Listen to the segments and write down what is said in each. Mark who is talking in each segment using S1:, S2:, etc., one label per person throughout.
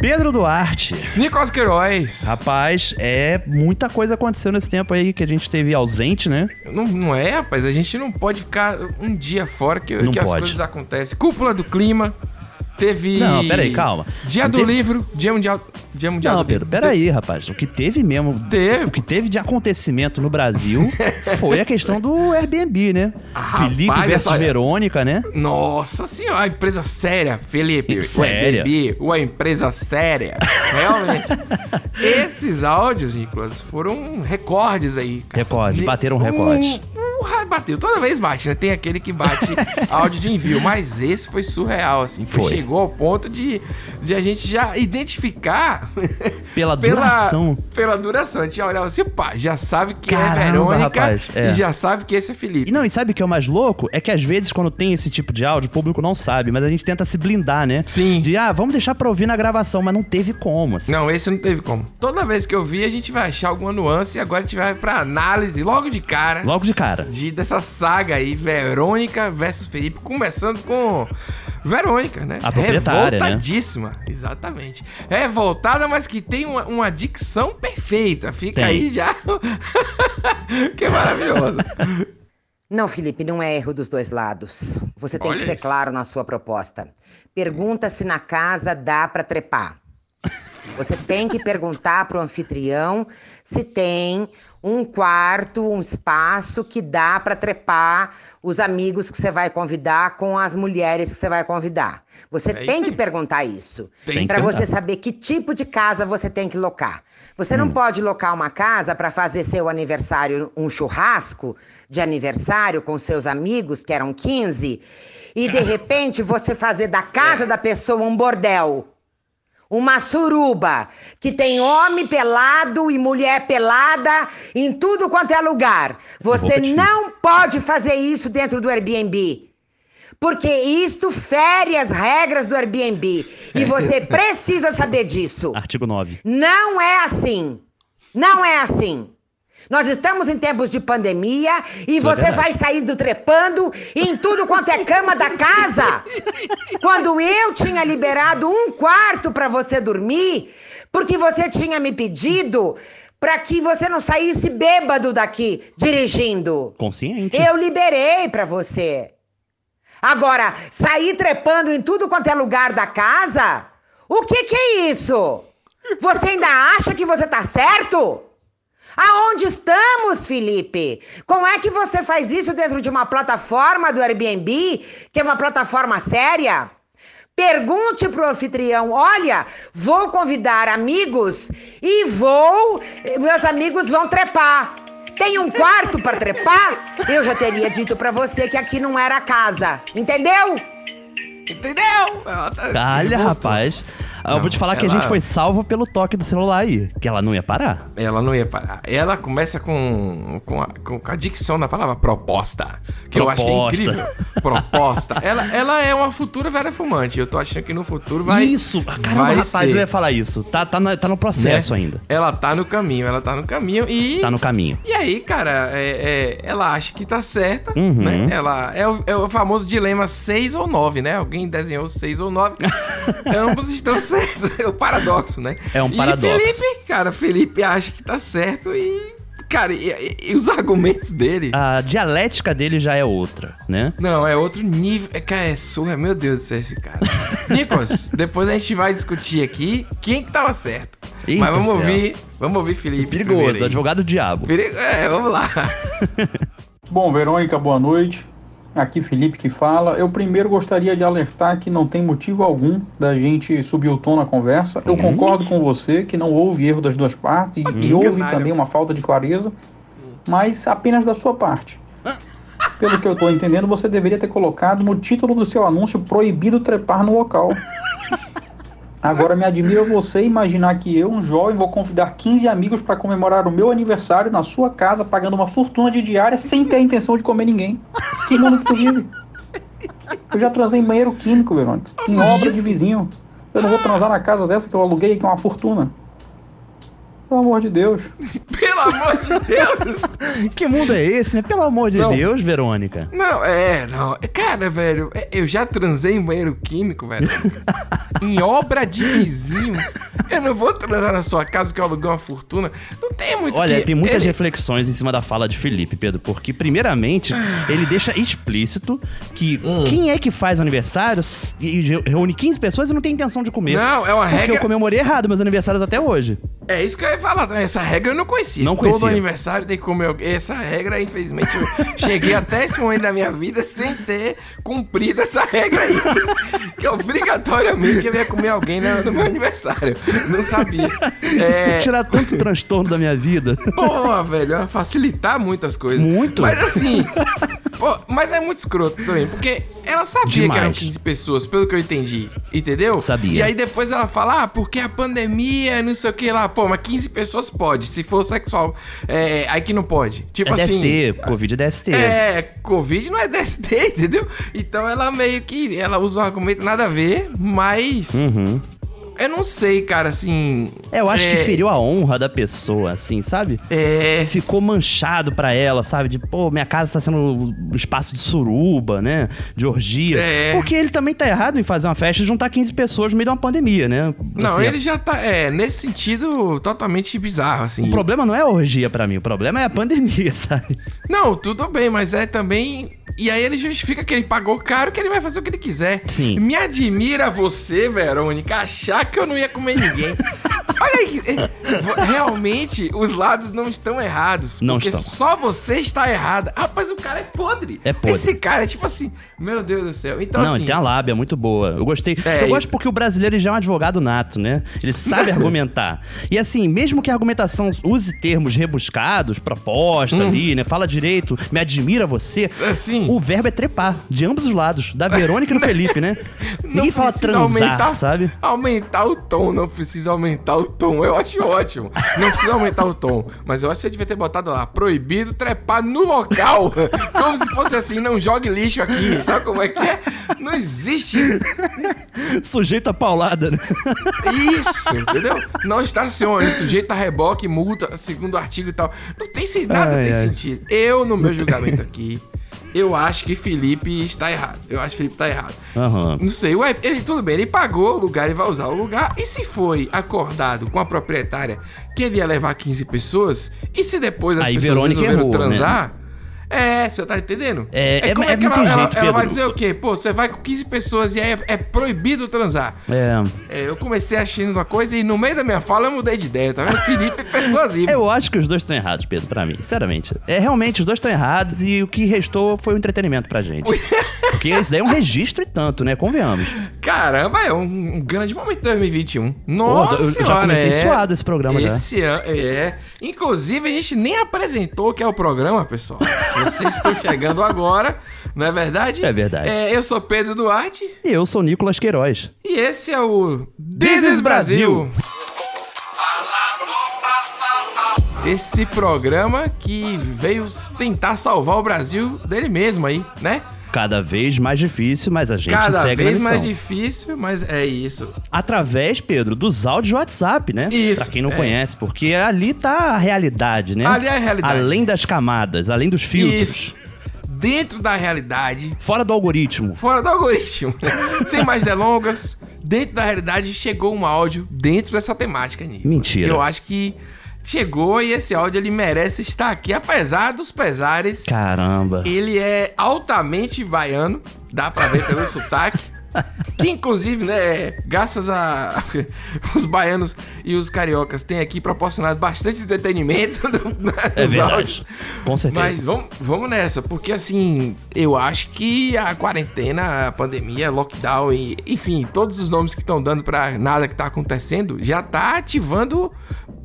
S1: Pedro Duarte.
S2: Nicolas Queiroz.
S1: Rapaz, é muita coisa aconteceu nesse tempo aí que a gente teve ausente, né?
S2: Não, não é, rapaz? A gente não pode ficar um dia fora que, que as coisas acontecem. Cúpula do clima. Teve.
S1: Não, peraí, calma.
S2: Dia
S1: Não
S2: do
S1: teve-
S2: livro. Dia mundial. Dia mundial
S1: Não,
S2: do
S1: Pedro,
S2: livro.
S1: peraí, rapaz. O que teve mesmo.
S2: Teve.
S1: O que teve de acontecimento no Brasil foi a questão do Airbnb, né?
S2: Ah,
S1: Felipe
S2: rapaz,
S1: versus
S2: essa-
S1: Verônica, né?
S2: Nossa senhora, empresa séria, Felipe.
S1: Séria.
S2: O Airbnb, uma empresa séria. Realmente. Esses áudios, Nicolas, foram recordes aí. cara.
S1: Recorde,
S2: Ne-
S1: bateram recorde.
S2: Uh, uh, bateu. Toda vez bate, né? Tem aquele que bate áudio de envio. Mas esse foi surreal, assim. Foi-. Chegou ao ponto de, de a gente já identificar
S1: Pela
S2: pela
S1: duração.
S2: Pela duração. A gente já olhava assim, pá, já sabe que
S1: Caramba,
S2: é Verônica
S1: rapaz, é.
S2: e já sabe que esse é Felipe.
S1: E não, e sabe o que é o mais louco? É que às vezes, quando tem esse tipo de áudio, o público não sabe, mas a gente tenta se blindar, né?
S2: Sim.
S1: De, ah, vamos deixar pra ouvir na gravação, mas não teve como, assim.
S2: Não, esse não teve como. Toda vez que eu vi, a gente vai achar alguma nuance e agora a gente vai pra análise logo de cara.
S1: Logo de cara.
S2: De, dessa saga aí, Verônica versus Felipe, começando com Verônica, né?
S1: A proprietária, né?
S2: Revoltadíssima, exatamente. Revoltada, mas que tem uma, uma dicção perfeita. Fica
S1: Tem.
S2: aí já. que é maravilhoso.
S3: Não, Felipe, não é erro dos dois lados. Você tem
S2: Olha
S3: que ser
S2: isso.
S3: claro na sua proposta. Pergunta se na casa dá pra trepar. Você tem que perguntar pro anfitrião se tem um quarto, um espaço que dá pra trepar os amigos que você vai convidar com as mulheres que você vai convidar. Você
S2: É
S3: tem que perguntar isso.
S2: Tem
S1: que
S3: Pra
S1: perguntar.
S3: você saber que tipo de casa você tem que locar. Você
S1: Hum.
S3: não pode locar uma casa para fazer seu aniversário, um churrasco de aniversário com seus amigos, que eram 15, e de repente você fazer da casa da pessoa um bordel. Uma suruba que tem homem pelado e mulher pelada em tudo quanto é lugar. Você não pode fazer isso dentro do Airbnb. Porque isto fere as regras do Airbnb. E você precisa saber disso.
S1: Artigo 9.
S3: Não é assim. Não é assim. Nós estamos em tempos de pandemia e
S1: Isso é
S3: você
S1: verdade.
S3: vai saindo trepando em tudo quanto é cama da casa. Quando eu tinha liberado um quarto para você dormir, porque você tinha me pedido para que você não saísse bêbado daqui dirigindo.
S1: Consciente.
S3: Eu liberei pra você. Agora, sair trepando em tudo quanto é lugar da casa? O que que é isso? Você ainda acha que você tá certo? Aonde estamos, Felipe? Como é que você faz isso dentro de uma plataforma do Airbnb, que é uma plataforma séria? Pergunte pro anfitrião: olha, vou convidar amigos e vou. Meus amigos vão trepar. Tem um quarto para trepar? Eu já teria dito pra você que aqui não era a casa. Entendeu?
S2: Entendeu? Tá-
S1: Olha, rapaz. Ah, eu
S2: Não,
S1: vou te falar que a
S2: ela-
S1: gente foi salvo pelo toque do celular aí. Que ela não ia parar.
S2: Ela não ia parar. Ela começa com, com, a, com a dicção da palavra proposta. Que eu acho que é
S1: Proposta.
S2: incrível. Proposta. Ela, ela é uma futura Vera Fumante. Eu tô achando que no futuro vai.
S1: isso! Caramba,
S2: vai
S1: rapaz,
S2: ser,
S1: eu ia falar isso. Tá, tá, no, tá no processo
S2: né?
S1: ainda.
S2: Ela tá no caminho, ela tá no caminho e.
S1: Tá no caminho.
S2: E aí, cara, é- é, ela acha que tá certa,
S1: Uhum.
S2: né? Ela é o, é o famoso dilema 6 ou 9, né? Alguém desenhou 6 ou 9. Ambos estão certos. É o paradoxo, né?
S1: É um
S2: e
S1: paradoxo.
S2: Felipe, cara, Felipe acha que tá certo e. Cara, e, e- e os argumentos dele.
S1: A dialética dele já é outra, né?
S2: Não, é outro nível. É, cara, é surra. Meu Deus do céu, esse cara. Nicolas, depois a gente vai discutir aqui quem que tava certo.
S1: Eita,
S2: Mas vamos ouvir. Vamos ouvir Felipe.
S1: Perigoso, advogado do diabo.
S2: Perigo- É, vamos lá.
S4: Bom, Verônica, boa noite. Aqui Felipe que fala. Eu primeiro gostaria de alertar que não tem motivo algum da gente subir o tom na conversa. Eu concordo com você que não houve erro das duas partes e, e houve
S2: canalha.
S4: também uma falta de clareza, mas apenas da sua parte. Pelo que eu estou entendendo, você deveria ter colocado no título do seu anúncio proibido trepar no local. Agora me admira você imaginar que eu, um jovem, vou convidar 15 amigos para comemorar o meu aniversário na sua casa, pagando uma fortuna de diária sem ter a intenção de comer ninguém. Que mundo que tu vive? Eu já transei em banheiro químico, Verônica. Em obra de vizinho. Eu não vou transar na casa dessa que eu aluguei, que é uma fortuna. Pelo amor de Deus.
S2: Pelo amor de Deus!
S1: Que mundo é esse, né? Pelo amor de
S2: Não.
S1: Deus, Verônica.
S2: Não, é, não. Cara, velho, é, eu já transei em banheiro químico, velho. em obra de vizinho. Eu não vou transar na sua casa que eu aluguei uma fortuna. Não tem muito
S1: Olha,
S2: que...
S1: tem muitas
S2: ele-
S1: reflexões em cima da fala de Felipe, Pedro, porque, primeiramente, ele deixa explícito que
S2: Hum.
S1: quem é que faz aniversário e re- reúne 15 pessoas e não tem intenção de comer.
S2: Não, é uma
S1: Porque
S2: regra-
S1: eu comemorei errado meus aniversários até hoje.
S2: É isso que eu ia falar. Essa regra eu não conhecia.
S1: Não
S2: Todo
S1: conhecia.
S2: aniversário tem que comer alguém. Essa regra, infelizmente, eu cheguei até esse momento da minha vida sem ter cumprido essa regra aí. que obrigatoriamente eu ia comer alguém no, no meu aniversário. Não sabia.
S1: Isso
S2: É,
S1: tira tanto transtorno da minha vida.
S2: Pô, velho, ia facilitar muitas coisas.
S1: Muito.
S2: Mas assim. pô, mas é muito escroto também, porque ela sabia
S1: Demais.
S2: que eram 15 pessoas, pelo que eu entendi. Entendeu?
S1: Sabia.
S2: E aí depois ela fala, ah, porque a pandemia, não sei o que lá. Pô, mas 15 pessoas pode. Se for sexual, é, aí que não pode. Tipo
S1: É
S2: assim.
S1: DST, Covid é DST.
S2: É, Covid não é DST, entendeu? Então ela meio que. Ela usa um argumento nada a ver, mas.
S1: Uhum.
S2: Eu não sei, cara, assim.
S1: É, eu acho
S2: é,
S1: que feriu a honra da pessoa, assim, sabe?
S2: É.
S1: Ficou manchado pra ela, sabe? De, pô, minha casa tá sendo um espaço de suruba, né? De orgia.
S2: É.
S1: Porque ele também tá errado em fazer uma festa e juntar 15 pessoas no meio de uma pandemia, né?
S2: Não,
S1: Assim,
S2: ele já tá. É, nesse sentido, totalmente bizarro, assim.
S1: O problema não é a orgia pra mim, o problema é a pandemia, sabe?
S2: Não, tudo bem, mas é também. E aí ele justifica que ele pagou caro, que ele vai fazer o que ele quiser.
S1: Sim.
S2: Me admira você, Verônica, achar que eu não ia comer ninguém. Olha aí, realmente os lados não estão errados.
S1: Não
S2: porque
S1: estão.
S2: só você está errada. Rapaz, o cara é podre.
S1: É podre.
S2: Esse cara é tipo assim, meu Deus do céu. Então,
S1: não,
S2: assim.
S1: ele tem uma lábia muito boa. Eu gostei.
S2: É,
S1: eu
S2: isso.
S1: gosto porque o brasileiro já é um advogado nato, né? Ele sabe argumentar. E assim, mesmo que a argumentação use termos rebuscados, proposta
S2: Hum.
S1: ali, né? Fala direito, me admira você.
S2: Assim.
S1: O verbo é trepar, de ambos os lados. Da Verônica e do Felipe, né? Ninguém fala transar, sabe?
S2: Aumentar o tom, não precisa aumentar o tom. Eu acho ótimo. Não precisa aumentar o tom. Mas eu acho que você devia ter botado lá, proibido trepar no local. Como se fosse assim, não jogue lixo aqui. Sabe como é que é? Não existe isso.
S1: Sujeito a paulada, né?
S2: Isso, entendeu? Não estacione, sujeito a reboque, multa, segundo artigo e tal. Não tem nada
S1: Ai,
S2: tem
S1: ai.
S2: sentido. Eu, no meu julgamento aqui, eu acho que Felipe está errado. Eu acho que Felipe está errado.
S1: Aham.
S2: Não sei, ué, ele tudo bem, ele pagou o lugar, ele vai usar o lugar. E se foi acordado com a proprietária que ele ia levar 15 pessoas, e se depois as
S1: Aí
S2: pessoas
S1: Verônica
S2: resolveram
S1: errou, né?
S2: É, você tá entendendo?
S1: É, é-
S2: como
S1: é
S2: que ela,
S1: muito
S2: ela-
S1: jeito,
S2: ela vai dizer o quê? Pô, você vai com 15 pessoas e aí é, é proibido transar.
S1: É.
S2: É, eu comecei achando uma coisa e no meio da minha fala eu mudei de ideia, tá vendo? Felipe é persuasivo.
S1: Eu acho que os dois estão errados, Pedro, pra mim, sinceramente. É, realmente, os dois estão errados e o que restou foi o entretenimento pra gente. Porque isso daí é um registro e tanto, né? Convenhamos.
S2: Caramba, é um, um grande momento de 2021. Nossa
S1: eu já comecei
S2: é.
S1: suado esse programa já.
S2: Esse ano, é. Inclusive, a gente nem apresentou o que é o programa, pessoal. Vocês estão chegando agora, não é verdade?
S1: É verdade.
S2: É, eu sou Pedro Duarte
S1: E eu sou Nicolas Queiroz.
S2: e esse é o This is Brasil. Esse programa que veio tentar salvar o Brasil dele mesmo aí, né?
S1: Cada vez mais difícil, mas a gente
S2: Cada
S1: segue
S2: vez mais difícil, mas é isso.
S1: Através, Pedro, dos áudios WhatsApp, né?
S2: Isso,
S1: Pra quem não
S2: é.
S1: conhece, porque ali tá a realidade, né?
S2: Ali é a realidade.
S1: Além das camadas, além dos filtros.
S2: Isso. Dentro da realidade,
S1: Fora do algoritmo.
S2: fora do algoritmo. Sem mais delongas, dentro da realidade chegou um áudio dentro dessa temática, Nicolas.
S1: Mentira.
S2: Eu acho que chegou e esse áudio ele merece estar aqui, apesar dos pesares.
S1: Caramba.
S2: Ele é altamente baiano, dá pra ver pelo sotaque. Que inclusive, né, graças a os baianos e os cariocas têm aqui proporcionado bastante entretenimento do-
S1: É
S2: nos
S1: verdade.
S2: áudios.
S1: Com certeza.
S2: Mas vamos, vamos nessa, porque assim, eu acho que a quarentena, a pandemia, lockdown e, enfim, todos os nomes que estão dando pra nada que tá acontecendo, já tá ativando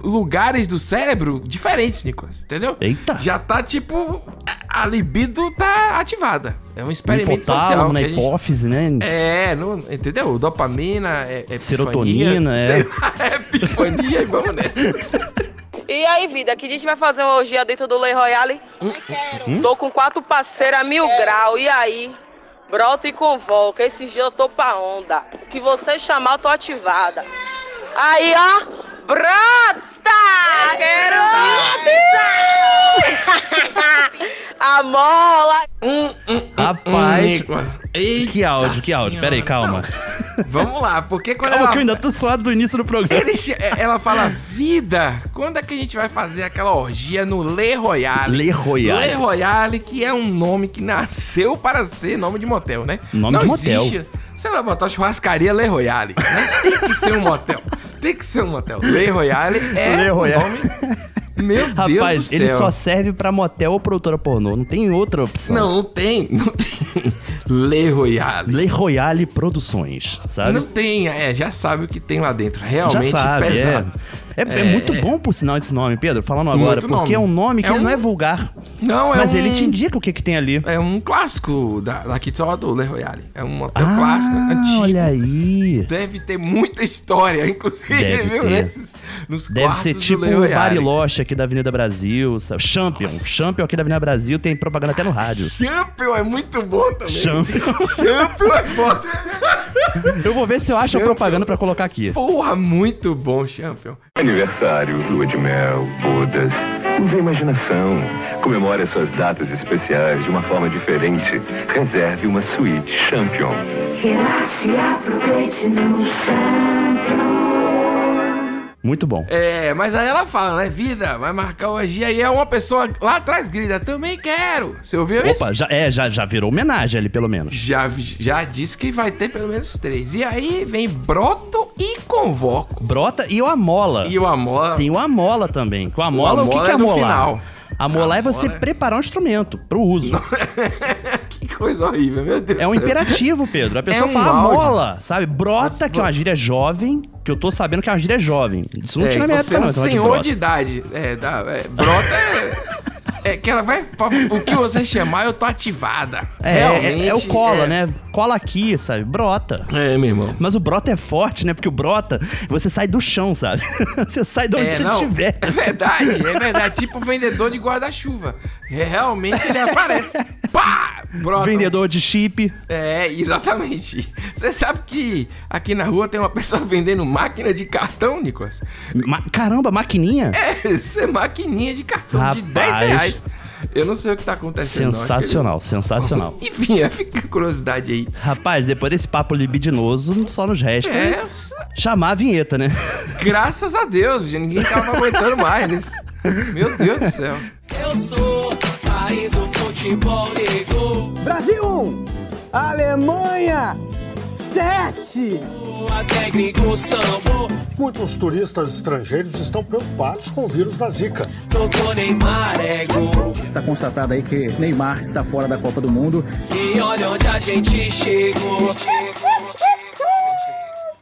S2: lugares do cérebro diferentes, Nicolas, entendeu?
S1: Eita.
S2: Já tá tipo, a libido tá ativada. É um experimento social
S1: Hipotálamo, na
S2: a gente...
S1: hipófise, né?
S2: É, não, entendeu? Dopamina, é, epifania,
S1: Serotonina, é.
S2: lá, epifania e vamos nessa.
S5: E aí, vida, que a gente vai fazer uma orgia dentro do Lei Royale? Tô com quatro parceiras a mil grau, e aí? Brota e convoca, esse dia eu tô pra onda. O que você chamar, eu tô ativada. Aí, ó, brota! A mola.
S1: Rapaz,
S2: Nicolas. Eita
S1: que áudio, que áudio. Pera aí, calma.
S2: Não, vamos lá, porque quando
S1: Calma
S2: ela,
S1: que eu ainda tô suado do início do programa.
S2: ele che- ela fala, vida, quando é que a gente vai fazer aquela orgia no Le Royale?
S1: Le Royale.
S2: Le Royale, que é um nome que nasceu para ser nome de motel, né?
S1: Nome
S2: Não
S1: de motel.
S2: existe. Você vai botar churrascaria Le Royale, né? Tem que ser um motel. Tem que ser um motel. Le Royale é
S1: Le Royale.
S2: nome... Meu Deus do
S1: Rapaz, ele só serve pra motel ou produtora pornô. Não tem outra opção.
S2: Não, não tem, não tem. Le Royale.
S1: Le Royale Produções, sabe?
S2: Não tem, é, já sabe o que tem lá dentro. Realmente
S1: Já sabe,
S2: pesado.
S1: é. É, é muito bom por sinal esse nome, Pedro, falando agora,
S2: Muito
S1: porque
S2: nome.
S1: é um nome que
S2: É
S1: ele não
S2: um-
S1: é vulgar.
S2: Não, é
S1: mas
S2: um...
S1: ele te indica o que, que tem ali.
S2: É um clássico da, daqui de Salvador, Le Royale. É um motel
S1: ah,
S2: clássico, antigo.
S1: olha aí.
S2: Deve ter muita história, inclusive,
S1: Deve
S2: viu?
S1: ter.
S2: Nesses, nos
S1: Deve ser tipo o. Bariloche aqui da Avenida Brasil, sabe? Champion.
S2: Nossa.
S1: Champion aqui da Avenida Brasil tem propaganda até no rádio.
S2: Champion é muito bom também.
S1: Champion.
S2: Champion é foda.
S1: Eu vou ver se eu acho a
S2: Champion.
S1: propaganda pra colocar aqui.
S2: Porra, muito bom, Champion.
S6: Aniversário, lua de mel, bodas. Use a imaginação. Comemore as suas datas especiais de uma forma diferente. Reserve uma suíte Champion.
S7: Relaxe e aproveite no
S1: Muito bom.
S2: É, mas aí ela fala, né? Vida, vai marcar hoje. Aí é uma pessoa lá atrás grita, também quero. Você ouviu isso?
S1: Opa, já, é, já, já virou homenagem ali, pelo menos.
S2: Já, já disse que vai ter pelo menos três. E aí vem Broto e Convoco.
S1: Brota e o Amola.
S2: E o Amor.
S1: Tem o Amola também. Com o Amola, o, que,
S2: Amola
S1: que é
S2: é
S1: amolar? Amolar é você
S2: Amola é-
S1: preparar um instrumento pro uso.
S2: que coisa horrível, meu Deus
S1: É um imperativo, Pedro. A pessoa
S2: um
S1: fala
S2: áudio.
S1: mola, sabe? Brota, que é uma gíria jovem, que eu tô sabendo que é uma gíria jovem. Isso não
S2: É,
S1: tinha na minha época,
S2: é
S1: não.
S2: um
S1: esse negócio de
S2: senhor de idade. É, dá, é, brota é... É que ela vai... O que você chamar, eu tô ativada.
S1: É, é, é o cola,
S2: é.
S1: né? Cola aqui, sabe? Brota.
S2: É, meu irmão.
S1: Mas o brota é forte, né? Porque o brota, você sai do chão, sabe? você sai de onde
S2: É,
S1: você estiver.
S2: é verdade, é verdade. Tipo vendedor de guarda-chuva. É, realmente ele aparece. Pá! Brota.
S1: Vendedor de chip.
S2: É, exatamente. Você sabe que aqui na rua tem uma pessoa vendendo máquina de cartão, Nicolas?
S1: Ma- Caramba, maquininha?
S2: É, isso é maquininha de cartão de 10
S1: Rapaz.
S2: reais. Eu não sei o que tá acontecendo.
S1: Sensacional, sensacional.
S2: ele- Enfim, é, fica a curiosidade aí.
S1: Rapaz, depois desse papo libidinoso, só nos resta
S2: É,
S1: chamar a vinheta, né?
S2: graças a Deus, ninguém tava aguentando mais. Né? Meu Deus do céu.
S8: Eu sou país do futebol negro.
S9: Brasil 1, Alemanha 7.
S10: Muitos turistas estrangeiros estão preocupados com o vírus da Zika.
S8: É.
S11: Está constatado aí que Neymar está fora da Copa do Mundo.
S8: E olha onde a gente chegou.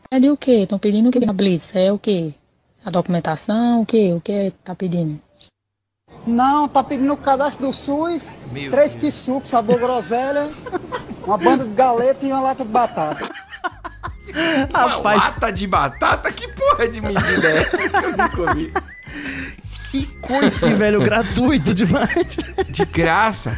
S12: Pede o quê? Estão pedindo o quê na Blitz? É o quê? A documentação? O quê? O que tá pedindo?
S9: Não, tá pedindo o cadastro do SUS,
S2: Meu
S9: três que suco, sabor groselha, uma banda de galeta e uma lata de batata.
S2: Uma
S1: Rapaz.
S2: lata de batata? Que porra de medida é essa que eu ouvi?
S1: Que coisa, velho, gratuito demais.
S2: De graça?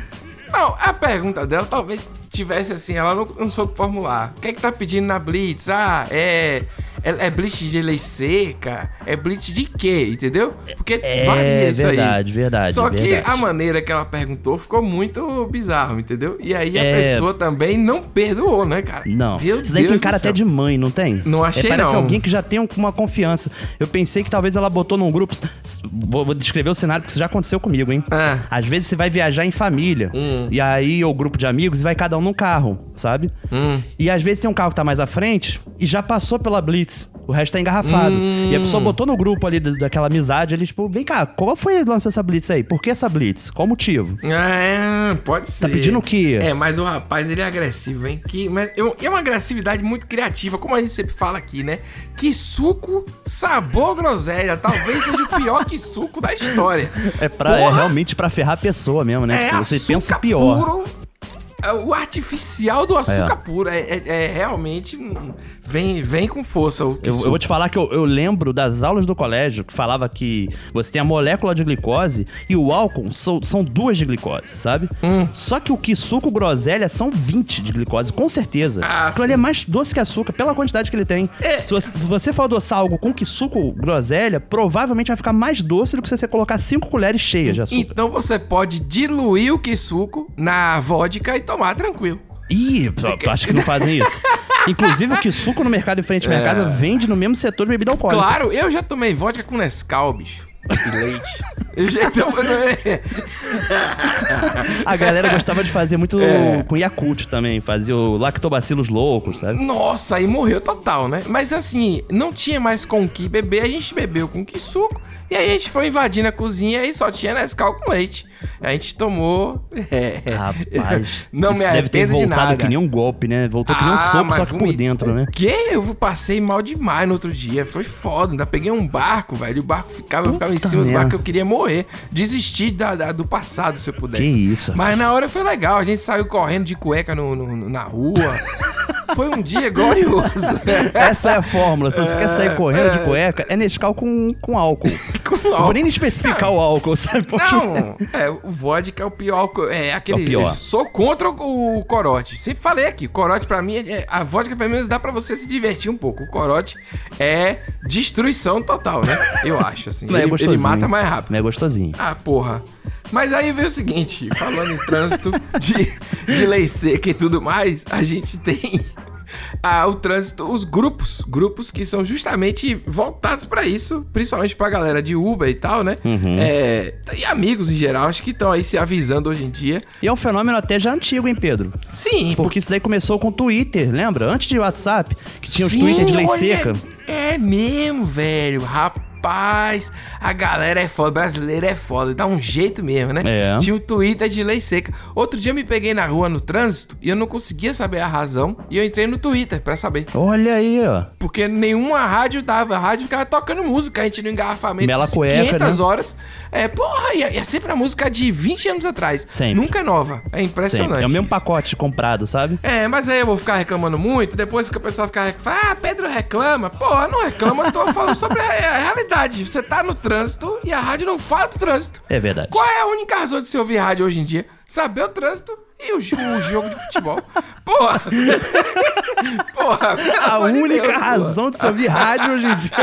S2: Não, a pergunta dela talvez tivesse assim, ela não, não soube formular. O que é que tá pedindo na Blitz? Ah, é. É, é Blitz de lei seca? É Blitz de quê? Entendeu? Porque
S1: É,
S2: varia isso aí.
S1: verdade, verdade,
S2: Só que
S1: verdade.
S2: a maneira que ela perguntou ficou muito bizarro, entendeu? E aí a
S1: É.
S2: pessoa também não perdoou, né, cara?
S1: Não.
S2: Meu
S1: Isso daí
S2: Deus
S1: tem cara até de mãe, não tem?
S2: Não achei,
S1: é, Parece
S2: não.
S1: alguém que já tem um- uma confiança. Eu pensei que talvez ela botou num grupo. Vou, vou descrever o cenário, porque isso já aconteceu comigo, hein?
S2: Ah.
S1: Às vezes você vai viajar em família.
S2: Hum.
S1: E aí, ou grupo de amigos, e vai cada um num carro, sabe?
S2: Hum.
S1: E às vezes tem um carro que tá mais à frente e já passou pela Blitz. O resto tá engarrafado.
S2: Hum.
S1: E a pessoa botou no grupo ali da- daquela amizade ali, tipo, vem cá, qual foi o lance dessa Blitz aí? Por que essa Blitz? Qual o motivo?
S2: É, pode ser.
S1: Tá pedindo o quê?
S2: É, mas o rapaz, ele é agressivo, hein? Que, mas, eu- é uma agressividade muito criativa, como a gente sempre fala aqui, né? Que suco, sabor groselha. Talvez seja o pior que suco da história.
S1: É, pra, é realmente pra ferrar a pessoa mesmo, né?
S2: É
S1: você pensa o pior.
S2: puro. É o artificial do açúcar
S1: É.
S2: puro. É, é- é realmente. Vem, vem com força o
S1: Eu,
S2: Kisuko.
S1: eu vou te falar que eu, eu lembro das aulas do colégio que falava que você tem a molécula de glicose e o álcool são, são duas de glicose, sabe?
S2: Hum.
S1: Só que o que suco groselha são 20 de glicose, com certeza.
S2: Ah,
S1: Aquilo ali é mais doce que açúcar, pela quantidade que ele tem.
S2: É.
S1: Se você, você for adoçar algo com que suco groselha, provavelmente vai ficar mais doce do que se você colocar 5 colheres cheias de açúcar.
S2: Então você pode diluir o Kisuko na vodka e tomar tranquilo.
S1: Ih, pô, acho que não fazem isso. Inclusive, o que suco no mercado em frente à minha
S2: É.
S1: casa vende no mesmo setor de bebida alcoólica.
S2: Claro, eu já tomei vodka com Nescau, bicho. E leite. Eu já então,
S1: A galera gostava de fazer muito
S2: É.
S1: com Yakult também, fazia o lactobacilos loucos, sabe?
S2: Nossa, aí morreu total, né? Mas assim, não tinha mais com o que beber, a gente bebeu com que suco. E aí a gente foi invadindo a cozinha e só tinha Nescau com leite. A gente tomou. É,
S1: Rapaz,
S2: não
S1: isso
S2: me
S1: deve ter
S2: arrependo de
S1: voltado
S2: nada.
S1: que nem um golpe, né? Voltou que nem um
S2: Ah,
S1: soco, só que por dentro, né?
S2: O quê? Eu passei mal demais no outro dia. Foi foda. Ainda peguei um barco, velho. O barco ficava, eu ficava em cima do
S1: merda.
S2: barco. Eu queria morrer. Desistir da, da- do passado, se eu pudesse.
S1: Que isso,
S2: Mas na hora foi legal. A gente saiu correndo de cueca no, no- no- na rua. foi um dia glorioso.
S1: Essa é a fórmula. Se você quer sair correndo de cueca, é Nescau com, com álcool. Eu vou nem especificar o álcool, sabe? Porque...
S2: Não, é, o vodka é o pior. álcool- É aquele.
S1: É pior.
S2: sou contra o, o corote. Sempre falei aqui, corote pra mim, é, a vodka pelo menos dá pra você se divertir um pouco. O corote é destruição total, né? Eu acho, assim.
S1: Não é
S2: ele, ele
S1: gostosinho.
S2: mata mais rápido.
S1: Não é gostosinho.
S2: Ah, porra. Mas aí veio o seguinte, falando em trânsito de, de lei seca e tudo mais, a gente tem ah, o trânsito, os grupos, grupos que são justamente voltados pra isso, principalmente pra galera de Uber e tal, né?
S1: Uhum.
S2: É, e amigos em geral, acho que estão aí se avisando hoje em dia.
S1: E é um fenômeno até já antigo, hein, Pedro?
S2: Sim,
S1: Porque isso daí começou com o Twitter, lembra? Antes de WhatsApp, que tinha os
S2: Sim,
S1: Twitter de lei
S2: olha,
S1: seca.
S2: É mesmo, velho. Rapaz, a galera é foda, brasileiro é foda, dá um jeito mesmo, né?
S1: É.
S2: Tinha o Twitter de lei seca. Outro dia eu me peguei na rua no trânsito e eu não conseguia saber a razão. E eu entrei no Twitter pra saber.
S1: Olha aí, ó.
S2: Porque nenhuma rádio dava. A rádio ficava tocando música. A gente no engarrafamento
S1: Mela cueca,
S2: 500
S1: né?
S2: horas. É, porra, e é, é sempre a música de 20 anos atrás.
S1: Sempre.
S2: Nunca é nova. É impressionante.
S1: Sempre. É o mesmo pacote comprado, sabe?
S2: É, mas aí eu vou ficar reclamando muito, depois que o pessoal ficar reclamando, ah, Pedro reclama. Porra, não reclama, eu tô falando sobre a, a realidade. Você tá no trânsito e a rádio não fala do trânsito.
S1: É verdade.
S2: Qual é a única razão de se ouvir rádio hoje em dia? Saber o trânsito e o, o jogo de futebol. Porra! porra!
S1: A única
S2: Deus, porra.
S1: razão de se ouvir rádio hoje em dia.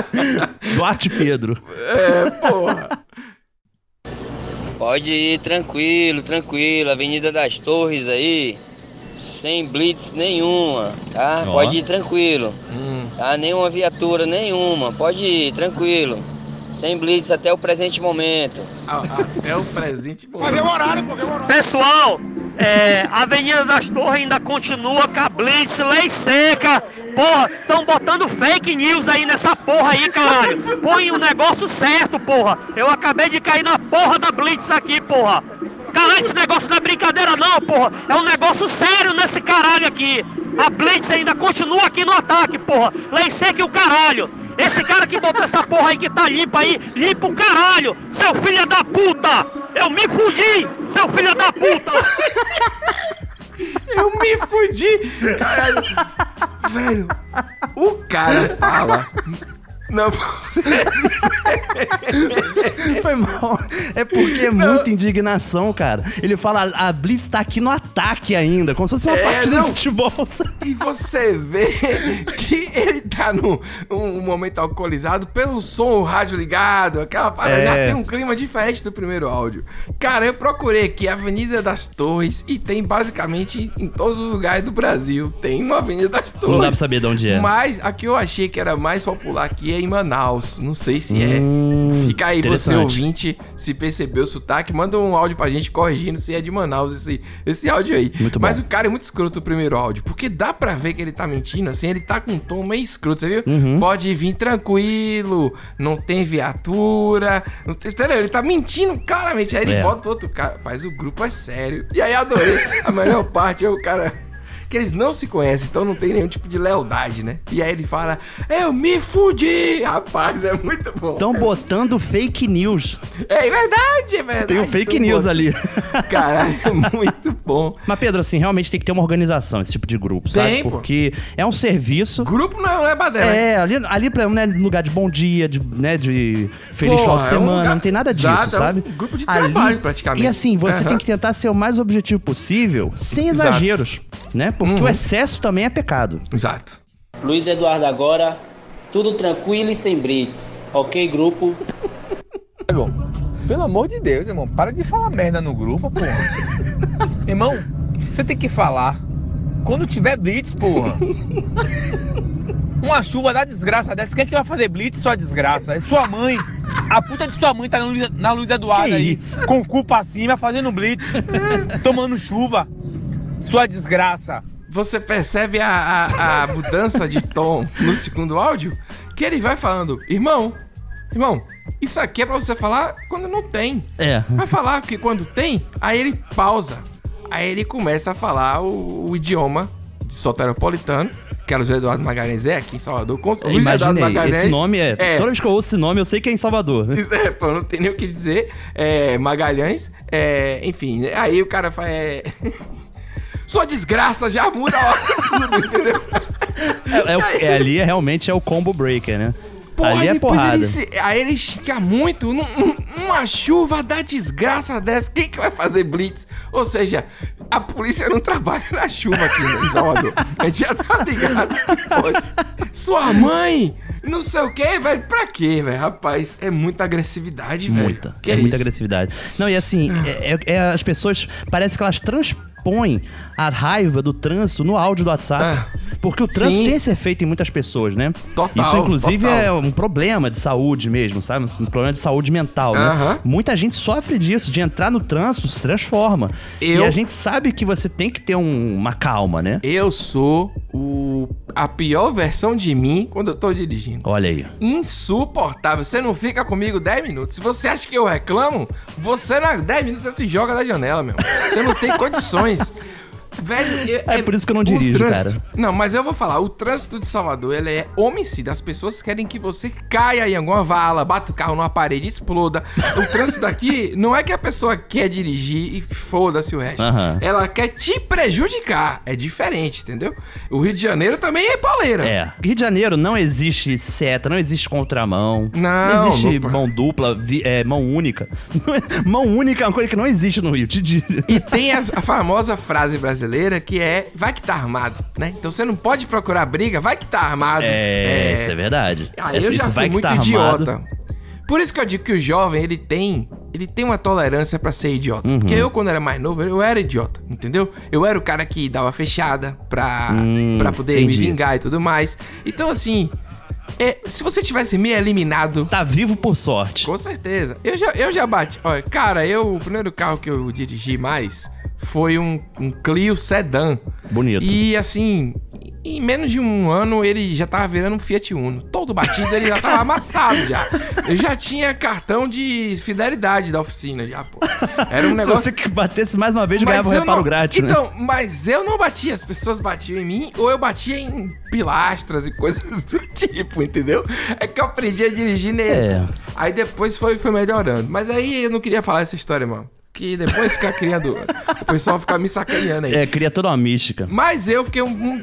S1: Duarte Pedro.
S2: É, porra.
S13: Pode ir tranquilo, tranquilo. Avenida das Torres aí, sem blitz nenhuma, tá?
S14: Ó.
S13: Pode ir tranquilo.
S2: Hum.
S13: Tá? Nenhuma viatura, nenhuma. Pode ir tranquilo. Sem blitz até o presente momento.
S2: Até o presente momento.
S14: Mas é o horário, pô, é o horário. Pessoal, é, a Avenida das Torres ainda continua com a Blitz, lei seca. Porra, estão botando fake news aí nessa porra aí, caralho. Põe o negócio certo, porra. Eu acabei de cair na porra da Blitz aqui, porra. Caralho, esse negócio não é brincadeira não, porra. É um negócio sério nesse caralho aqui. A Blitz ainda continua aqui no ataque, porra. Lei seca e o caralho. Esse cara que botou essa porra aí que tá limpa aí, limpa o caralho, seu filho da puta! Eu me fudi, seu filho da puta!
S2: Eu me fudi! Caralho! Velho, o cara fala. Não, você
S1: Foi mal. É porque é muita indignação, cara. Ele fala, a Blitz tá aqui no ataque ainda, como se fosse uma
S2: É,
S1: partida
S2: não.
S1: de futebol.
S2: E você vê que ele tá num um momento alcoolizado pelo som, o rádio ligado, aquela parada.
S1: É.
S2: Já tem um clima diferente do primeiro áudio. Cara, eu procurei aqui a Avenida das Torres e tem basicamente em todos os lugares do Brasil. Tem uma Avenida das Torres.
S1: Não dá pra saber de onde é.
S2: Mas a que eu achei que era mais popular aqui é em Manaus. Não sei se
S1: Hum,
S2: é. Fica aí, você ouvinte, se percebeu o sotaque, manda um áudio pra gente corrigindo se é de Manaus esse, esse áudio aí.
S1: Muito
S2: Mas
S1: bom.
S2: o cara é muito escroto o primeiro áudio, porque dá pra ver que ele tá mentindo, assim, ele tá com um tom meio escroto, você viu?
S1: Uhum.
S2: Pode vir tranquilo, não tem viatura, não tem? Ele tá mentindo claramente, aí ele
S1: É.
S2: bota outro cara, mas o grupo é sério. E aí adorei, a melhor parte é o cara que eles não se conhecem, então não tem nenhum tipo de lealdade, né? E aí ele fala, eu me fudi! Rapaz, é muito bom.
S1: Estão botando fake news.
S2: É verdade, é verdade.
S1: Tem um fake news
S2: bom.
S1: ali.
S2: Caralho, é muito bom.
S1: Mas, Pedro, assim, realmente tem que ter uma organização, esse tipo de grupo, sabe?
S2: Pô.
S1: Porque é um serviço.
S2: Grupo não é baderna.
S1: É, ali, ali pra, né, lugar de bom dia, de, né, de feliz final de
S2: é um
S1: semana,
S2: lugar-
S1: não tem nada disso,
S2: Exato, é um
S1: sabe?
S2: grupo de
S1: Ali-
S2: trabalho, praticamente.
S1: E assim, você
S2: Aham.
S1: tem que tentar ser o mais objetivo possível, sem
S2: Exato.
S1: exageros, né? Porque
S2: Uhum.
S1: o excesso também é pecado.
S2: Exato.
S15: Luiz Eduardo agora, tudo tranquilo e sem blitz. Ok, grupo?
S16: Pelo amor de Deus, irmão, para de falar merda no grupo, porra. irmão, você tem que falar quando tiver blitz, porra. Uma chuva da desgraça dessa, quem é que vai fazer blitz, sua desgraça? É sua mãe. A puta de sua mãe tá na Luiz, na Luiz Eduardo
S1: Que
S16: aí,
S1: isso?
S16: com o cu pra cima, fazendo blitz, tomando chuva. Sua desgraça.
S2: Você percebe a, a, a mudança de tom no segundo áudio? Que ele vai falando, irmão, irmão, isso aqui é pra você falar quando não tem.
S1: É.
S2: Vai falar que quando tem, aí ele pausa. Aí ele começa a falar o, o idioma de soteropolitano, que é Luiz Eduardo Magalhães é aqui em Salvador. Com,
S1: Eu
S2: Luiz Eduardo
S1: Imaginei,
S2: Magalhães.
S1: esse nome é, Toda vez que eu ouço esse nome, eu sei que é em Salvador.
S2: Isso é, pô, não tem nem o que dizer. É, Magalhães, é, enfim, né? aí o cara faz. É... Sua desgraça já muda a hora tudo, entendeu?
S1: É, é é, ali é, realmente é o combo breaker, né?
S2: Porra,
S1: ali é porrada.
S2: ele se, aí ele xinga muito num- num- numa chuva da desgraça dessa. Quem que vai fazer blitz? Ou seja, a polícia não trabalha na chuva aqui né, em Salvador. A gente já tá ligado. Pô, Sua mãe, não sei o que, velho. Pra quê, velho? Rapaz, é muita agressividade, velho.
S1: Muita.
S2: Que
S1: é, muita
S2: isso?
S1: agressividade. Não, e assim, é, é- é- as pessoas parece que elas transpõem a raiva do trânsito no áudio do WhatsApp. Porque o trânsito
S2: Sim.
S1: tem esse efeito em muitas pessoas, né?
S2: Total,
S1: Isso, inclusive,
S2: total.
S1: é um problema de saúde mesmo, sabe? Um problema de saúde mental, né?
S2: Aham.
S1: Muita gente sofre disso, de entrar no trânsito, se transforma.
S2: Eu-
S1: E a gente sabe que você tem que ter um- uma calma, né?
S2: Eu sou o, a pior versão de mim quando eu tô dirigindo.
S1: Olha aí.
S2: Insuportável. Você não fica comigo 10 minutos. Se você acha que eu reclamo, você na 10 minutos você se joga da janela, meu. Você não tem condições opções. Velho, eu-
S1: É por isso que eu não dirijo,
S2: trânsito-
S1: cara.
S2: Não, mas eu vou falar, o trânsito de Salvador, ele é homicida. As pessoas querem que você caia em alguma vala, bata o carro numa parede, exploda. O trânsito daqui não é que a pessoa quer dirigir e foda-se o resto.
S1: Aham.
S2: Ela quer te prejudicar. É diferente, entendeu? O Rio de Janeiro também é pauleira.
S1: É. Rio de Janeiro não existe seta, não existe contramão.
S2: Não,
S1: existe
S2: não-
S1: mão dupla, vi- é, mão única. mão única é uma coisa que não existe no Rio, te digo.
S2: E tem a, a famosa frase brasileira que é vai que tá armado, né? Então você não pode procurar briga, vai que tá armado.
S1: É, isso é verdade.
S2: Ah, eu já
S1: esse vai
S2: fui muito
S1: tá armado.
S2: idiota. Por isso que eu digo que o jovem, ele tem, ele tem uma tolerância pra ser idiota.
S1: Uhum.
S2: Porque eu, quando era mais novo, eu era idiota, entendeu? Eu era o cara que dava fechada pra,
S1: Hum,
S2: pra poder
S1: entendi.
S2: me vingar e tudo mais. Então, assim, é, se você tivesse me eliminado...
S1: Tá vivo por sorte.
S2: Com certeza. Eu já, eu já bati. Olha, cara, eu, o primeiro carro que eu dirigi mais foi um, um Clio Sedan.
S1: Bonito.
S2: E assim, em menos de um ano ele já tava virando um Fiat Uno. Todo batido ele já tava amassado já. Eu já tinha cartão de fidelidade da oficina já, pô. Era um negócio...
S1: Se você que batesse mais uma vez,
S2: Mas
S1: ganhava um reparo
S2: não-
S1: grátis, né?
S2: Então, mas eu não batia, as pessoas batiam em mim ou eu batia em pilastras e coisas do tipo, entendeu? É que eu aprendi a dirigir nele.
S1: É.
S2: Aí depois foi, foi melhorando. Mas aí eu não queria falar essa história, mano. Que depois fica criando. o pessoal fica me sacaneando aí.
S1: É, cria toda uma mística.
S2: Mas eu fiquei um, um,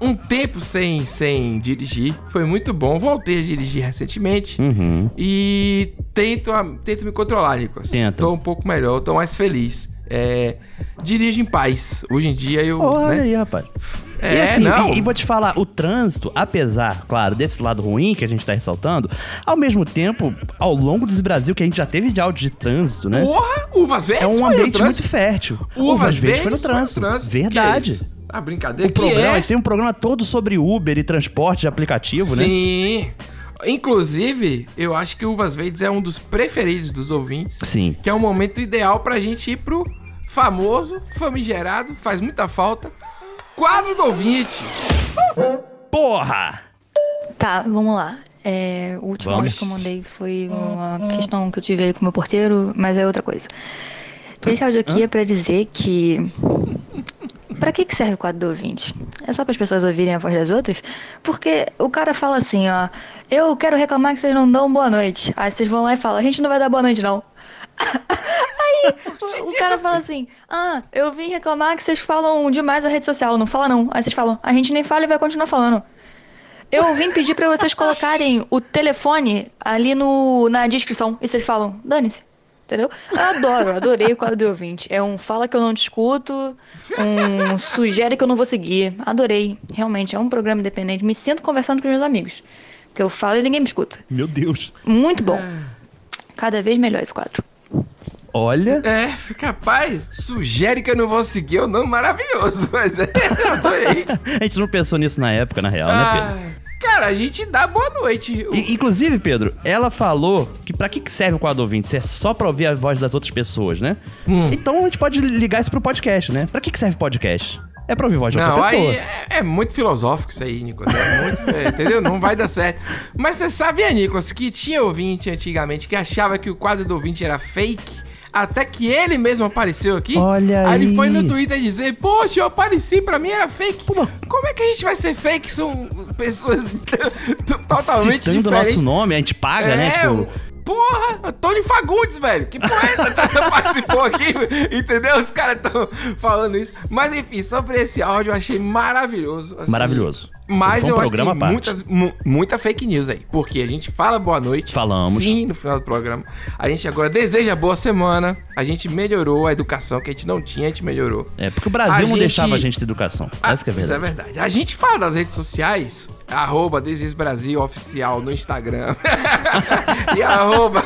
S2: um tempo sem, sem dirigir. Foi muito bom. Voltei a dirigir recentemente.
S1: Uhum.
S2: E tento, tento me controlar, Nicolas.
S1: Tenta.
S2: Tô um pouco melhor, tô mais feliz. É, em paz. Hoje em dia eu.
S1: Olha
S2: né?
S1: aí, rapaz.
S2: É,
S1: e assim,
S2: não.
S1: E, e vou te falar, o trânsito, apesar, claro, desse lado ruim que a gente tá ressaltando, ao mesmo tempo, ao longo desse Brasil que a gente já teve de áudio de trânsito, né?
S2: Porra, uvas verdes
S1: É um ambiente muito fértil.
S2: Uvas,
S1: Verdes foi no trânsito.
S2: foi no trânsito.
S1: Verdade.
S2: É? Ah, brincadeira.
S1: O programa,
S2: que
S1: a
S2: é?
S1: gente tem um programa todo sobre Uber e transporte de aplicativo, né?
S2: Sim. Inclusive, eu acho que Uvas Verdes é um dos preferidos dos ouvintes.
S1: Sim.
S2: Que é um momento ideal pra gente ir pro famoso, famigerado, faz muita falta, quadro do ouvinte.
S1: Porra!
S17: Tá, vamos lá. É, o último
S1: Vamos.
S17: áudio que eu mandei foi uma questão que eu tive aí com o meu porteiro, mas é outra coisa. Esse áudio aqui é pra dizer que. Pra Pra que, que serve o quadro do ouvinte? É só para as pessoas ouvirem a voz das outras? Porque o cara fala assim, ó, eu quero reclamar que vocês não dão boa noite. Aí vocês vão lá e falam, a gente não vai dar boa noite, não. Aí o, cara fala assim, ah, eu vim reclamar que vocês falam demais a rede social. Não fala não. Aí vocês falam, a gente nem fala e vai continuar falando. Eu vim pedir pra vocês colocarem o telefone ali no, na descrição. E vocês falam, dane-se. Entendeu? Eu adoro, adorei o quadro do ouvinte. É um fala que eu não discuto, um sugere que eu não vou seguir. Adorei. Realmente, é um programa independente. Me sinto conversando com meus amigos. Porque eu falo e ninguém me escuta.
S1: Meu Deus.
S17: Muito bom. Cada vez melhor esse quadro.
S1: Olha.
S2: É, capaz. Sugere que eu não vou seguir, é um nome maravilhoso. Mas é, eu adorei.
S1: A gente não pensou nisso na época, na real, né, Pedro?
S2: Cara, a gente dá boa noite.
S1: I- inclusive, Pedro, ela falou que pra que serve o quadro ouvinte? Se é só pra ouvir a voz das outras pessoas, né?
S2: Hum.
S1: Então a gente pode ligar isso pro podcast, né? Pra que serve podcast? É pra ouvir a voz de outra
S2: Não,
S1: pessoa.
S2: aí é, é muito filosófico isso aí, Nicolas. É muito, é, entendeu? Não vai dar certo. Mas você sabia, Nicolas, que tinha ouvinte antigamente que achava que o quadro do ouvinte era fake? Até que ele mesmo apareceu aqui.
S1: Olha
S2: Aí ele
S1: aí.
S2: foi no Twitter dizer: Poxa, eu apareci, pra mim era fake. Como é que a gente vai ser fake? São pessoas totalmente
S1: Citando o
S2: diferentes.
S1: nosso nome, a gente paga, né?
S2: É,
S1: Tipo,
S2: Porra, Antônio Fagundes, velho. Que porra é essa? Tá- participou aqui, entendeu? Os caras estão falando isso. Mas enfim, sobre esse áudio eu achei maravilhoso. assim.
S1: Maravilhoso.
S2: Mas
S1: um
S2: eu acho que tem muitas, mu- muita fake news aí. Porque a gente fala boa noite.
S1: Falamos.
S2: Sim, no final do programa. A gente agora deseja boa semana. A gente melhorou a educação que a gente não tinha, a gente melhorou.
S1: É, porque o Brasil
S2: A
S1: não
S2: gente-
S1: deixava a gente ter educação. Essa que é a
S2: Isso é
S1: verdade.
S2: verdade. A gente fala das redes sociais, arroba Brasil Oficial no Instagram e arroba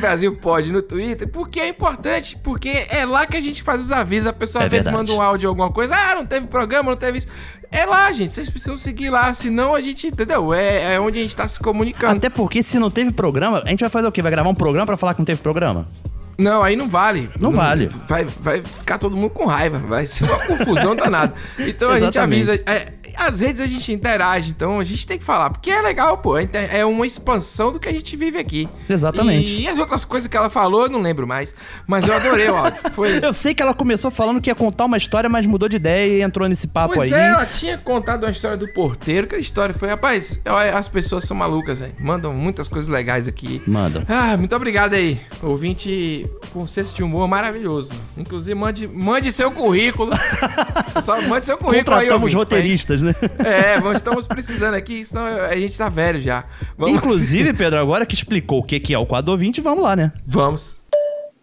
S2: Brasil Pod no Twitter, porque é importante, porque é lá que a gente faz os avisos. A pessoa
S1: É
S2: às vezes
S1: verdade.
S2: manda um áudio alguma coisa, ah, não teve programa, não teve isso. É lá, gente, vocês precisam seguir lá, senão a gente, entendeu? É, é onde a gente tá se comunicando.
S1: Até porque se não teve programa, a gente vai fazer o quê? Vai gravar um programa pra falar que não teve programa?
S2: Não, aí não vale.
S1: Não vale.
S2: Vai, vai ficar todo mundo com raiva. Vai ser uma confusão danada. Então a gente avisa. é, as redes a gente interage, então a gente tem que falar. Porque é legal, pô. É uma expansão do que a gente vive aqui.
S1: Exatamente.
S2: E, as outras coisas que ela falou, eu não lembro mais. Mas eu adorei áudio. Foi.
S1: Eu sei que ela começou falando que ia contar uma história, mas mudou de ideia e entrou nesse papo
S2: Pois
S1: aí.
S2: é, ela tinha contado uma história do porteiro, que a história foi, rapaz, as pessoas são malucas, velho. Mandam muitas coisas legais aqui.
S1: Manda.
S2: Ah, muito obrigado aí. Ouvinte com senso de humor maravilhoso. Inclusive, mande, mande seu currículo. Só mande seu currículo aí,
S1: Contratamos
S2: ouvinte,
S1: roteiristas, né?
S2: Pra- É, nós estamos precisando aqui, senão a gente tá velho já. Vamos-
S1: Inclusive, Pedro, agora que explicou o que é o quadro ouvinte, vamos lá, né?
S2: Vamos.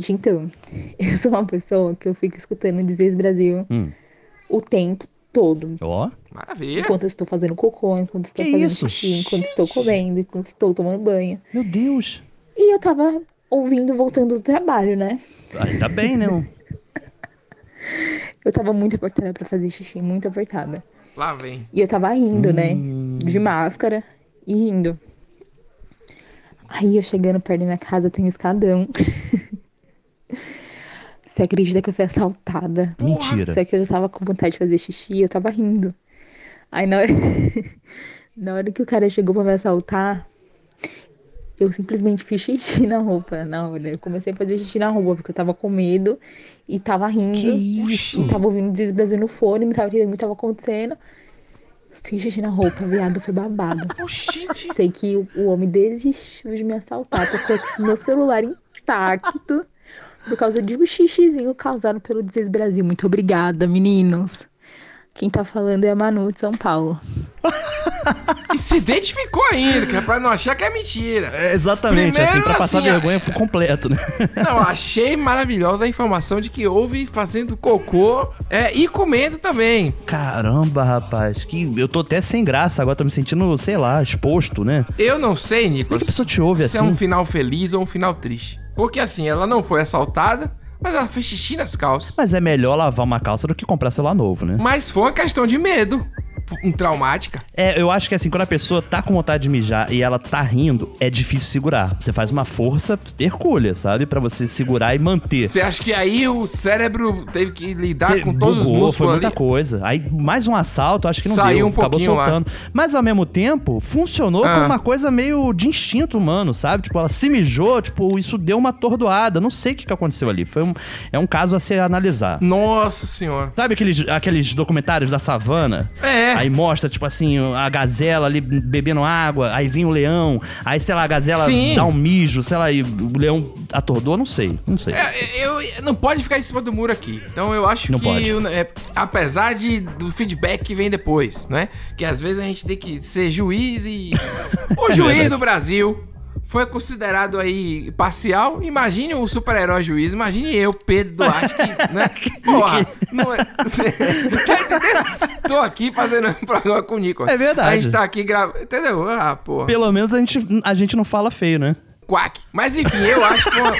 S18: Então, eu sou uma pessoa que eu fico escutando Dizer Brasil
S1: Hum.
S18: o tempo todo.
S1: Ó.
S2: Maravilha.
S18: Enquanto eu estou fazendo cocô, enquanto estou
S1: Que
S18: fazendo
S1: isso?
S18: xixi, enquanto estou comendo, enquanto estou tomando banho.
S1: Meu Deus.
S18: E eu tava ouvindo voltando do trabalho, né?
S1: Ainda bem, né?
S18: Eu tava muito apertada pra fazer xixi, muito apertada.
S2: Lá vem.
S18: E eu tava rindo, né?
S1: Hum.
S18: De máscara e rindo. Aí eu chegando perto da minha casa tem um escadão. Você acredita que eu fui assaltada?
S1: Mentira.
S18: Só que eu já tava com vontade de fazer xixi e eu tava rindo. Aí na hora... na hora que o cara chegou pra me assaltar, eu simplesmente fiz xixi na roupa. Na hora. Eu comecei a fazer xixi na roupa, porque eu tava com medo e tava rindo.
S1: Que isso?
S18: E tava ouvindo Diz Brasil no fone, me tava entendendo o que tava acontecendo. Fiz xixi na roupa, viado, foi babado.
S2: Oxente.
S18: Sei que o, o homem desistiu de me assaltar. Aqui meu celular intacto por causa de um xixizinho causado pelo Diz Brasil. Muito obrigada, meninos. Quem tá falando é a Manu de São Paulo.
S2: E se identificou ainda, que é pra não achar que é mentira.
S1: É, exatamente,
S2: Primeiro,
S1: assim, pra passar
S2: assim,
S1: vergonha por completo, né?
S2: Não, achei maravilhosa a informação de que houve fazendo cocô é, e comendo também.
S1: Caramba, rapaz, que eu tô até sem graça agora, tô me sentindo, sei lá, exposto, né?
S2: Eu não sei, Nicolas.
S1: É que a pessoa te ouve
S2: se
S1: assim?
S2: é um final feliz ou um final triste. Porque assim, ela não foi assaltada, mas ela fez xixi nas calças.
S1: Mas é melhor lavar uma calça do que comprar celular novo, né?
S2: Mas foi uma questão de medo. Um traumática.
S1: É, eu acho que assim, quando a pessoa tá com vontade de mijar e ela tá rindo, é difícil segurar. Você faz uma força hercúlea, sabe? Pra você segurar e manter.
S2: Você acha que aí o cérebro teve que lidar
S1: Te-
S2: com todos os
S1: bugou,
S2: músculos
S1: Foi muita
S2: ali?
S1: coisa. Aí, mais um assalto, acho que não
S2: Saiu
S1: deu.
S2: um
S1: acabou
S2: pouquinho lá.
S1: soltando. Mas, ao mesmo tempo, funcionou
S2: Ah.
S1: como uma coisa meio de instinto humano, sabe? Tipo, ela se mijou, tipo, isso deu uma atordoada. Não sei o que, que aconteceu ali. Foi um, é um caso a se analisar.
S2: Nossa senhora.
S1: Sabe aqueles, aqueles documentários da savana?
S2: É.
S1: Aí mostra, tipo assim, a gazela ali bebendo água, aí vem o leão, aí, sei lá, a gazela
S2: Sim.
S1: dá um mijo, sei lá, e o leão atordou, não sei, não sei.
S2: É, eu, eu- não pode ficar em cima do muro aqui. Então eu acho
S1: Não
S2: que,
S1: pode.
S2: o- é, apesar de, do feedback que vem depois, né? Que às vezes a gente tem que ser juiz e. O
S1: É
S2: juiz
S1: verdade.
S2: do Brasil foi considerado aí parcial. Imagine o super-herói juiz, imagine eu, Pedro Duarte, que, né? Porra, não é. Tá entendendo? Tô aqui fazendo um programa com o Nico.
S1: É verdade.
S2: A gente tá aqui gravando. Entendeu? Ah, porra.
S1: Pelo menos a gente, a gente não fala feio, né?
S2: Quack. Mas enfim, eu acho que foi uma,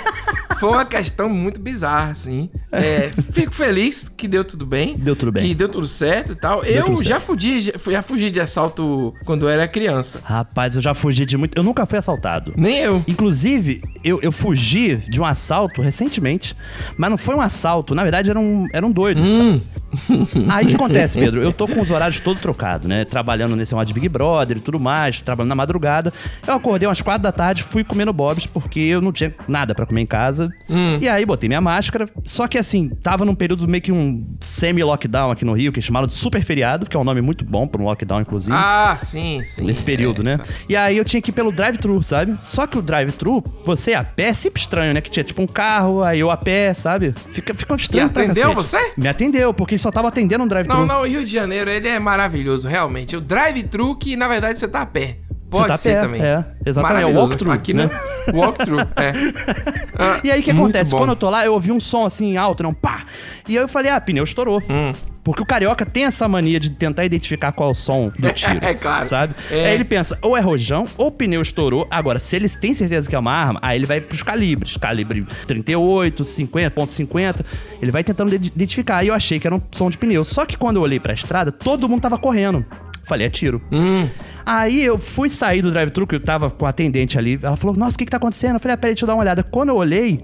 S2: foi uma questão muito bizarra, assim. É, fico feliz que deu tudo bem.
S1: Deu tudo bem.
S2: Que deu tudo certo e tal. eu
S1: tudo
S2: já
S1: certo.
S2: fugi, já, já fugi de assalto quando eu era criança.
S1: Rapaz, eu já fugi de muito. Eu nunca fui assaltado.
S2: Nem eu.
S1: Inclusive, eu, eu fugi de um assalto recentemente. Mas não foi um assalto, na verdade era um, era um doido.
S2: Hum.
S1: Aí o que acontece, Pedro? Eu tô com os horários todo trocados, né? Trabalhando nesse negócio de Big Brother e tudo mais, trabalhando na madrugada. Eu acordei umas quatro da tarde, fui comendo bobs, porque eu não tinha nada pra comer em casa.
S2: Hum.
S1: E aí botei minha máscara. Só que assim, tava num período meio que um semi-lockdown aqui no Rio, que chamaram de super feriado, que é um nome muito bom pra um lockdown, inclusive.
S2: Ah, sim, sim.
S1: Nesse período,
S2: É,
S1: né? E aí eu tinha que ir pelo drive-thru, sabe? Só que o drive-thru, você a pé é sempre estranho, né? Que tinha tipo um carro, aí eu a pé, sabe? Fica, fica um estranho
S2: E
S1: pra
S2: atendeu você?
S1: Me atendeu, porque ele só tava atendendo um drive-thru.
S2: Não, não, o Rio de Janeiro, ele é maravilhoso, realmente. O drive-thru que, na verdade, você tá a pé. Pode
S1: tá
S2: ser
S1: pé,
S2: também.
S1: é, exatamente, é o walk-thru,
S2: Aqui
S1: né?
S2: não. Walk-thru, é. Ah,
S1: E aí o que acontece?
S2: bom.
S1: Quando eu tô lá, eu ouvi um som assim alto, não, pá! E aí eu falei, ah, pneu estourou.
S2: Hum.
S1: Porque o carioca tem essa mania de tentar identificar qual é o som do tiro.
S2: É, claro.
S1: Sabe?
S2: É.
S1: Aí ele pensa, ou é rojão, ou o pneu estourou. Agora, se eles têm certeza que é uma arma, aí ele vai pros calibres. Calibre 38, 50, ponto 50. Ele vai tentando de- identificar. Aí eu achei que era um som de pneu. Só que quando eu olhei pra estrada, todo mundo tava correndo. Falei, é tiro.
S2: Hum.
S1: Aí eu fui sair do drive-thru, que eu tava com a atendente ali. Ela falou, nossa, o que que tá acontecendo? Eu falei, ah, peraí, deixa eu dar uma olhada. Quando eu olhei,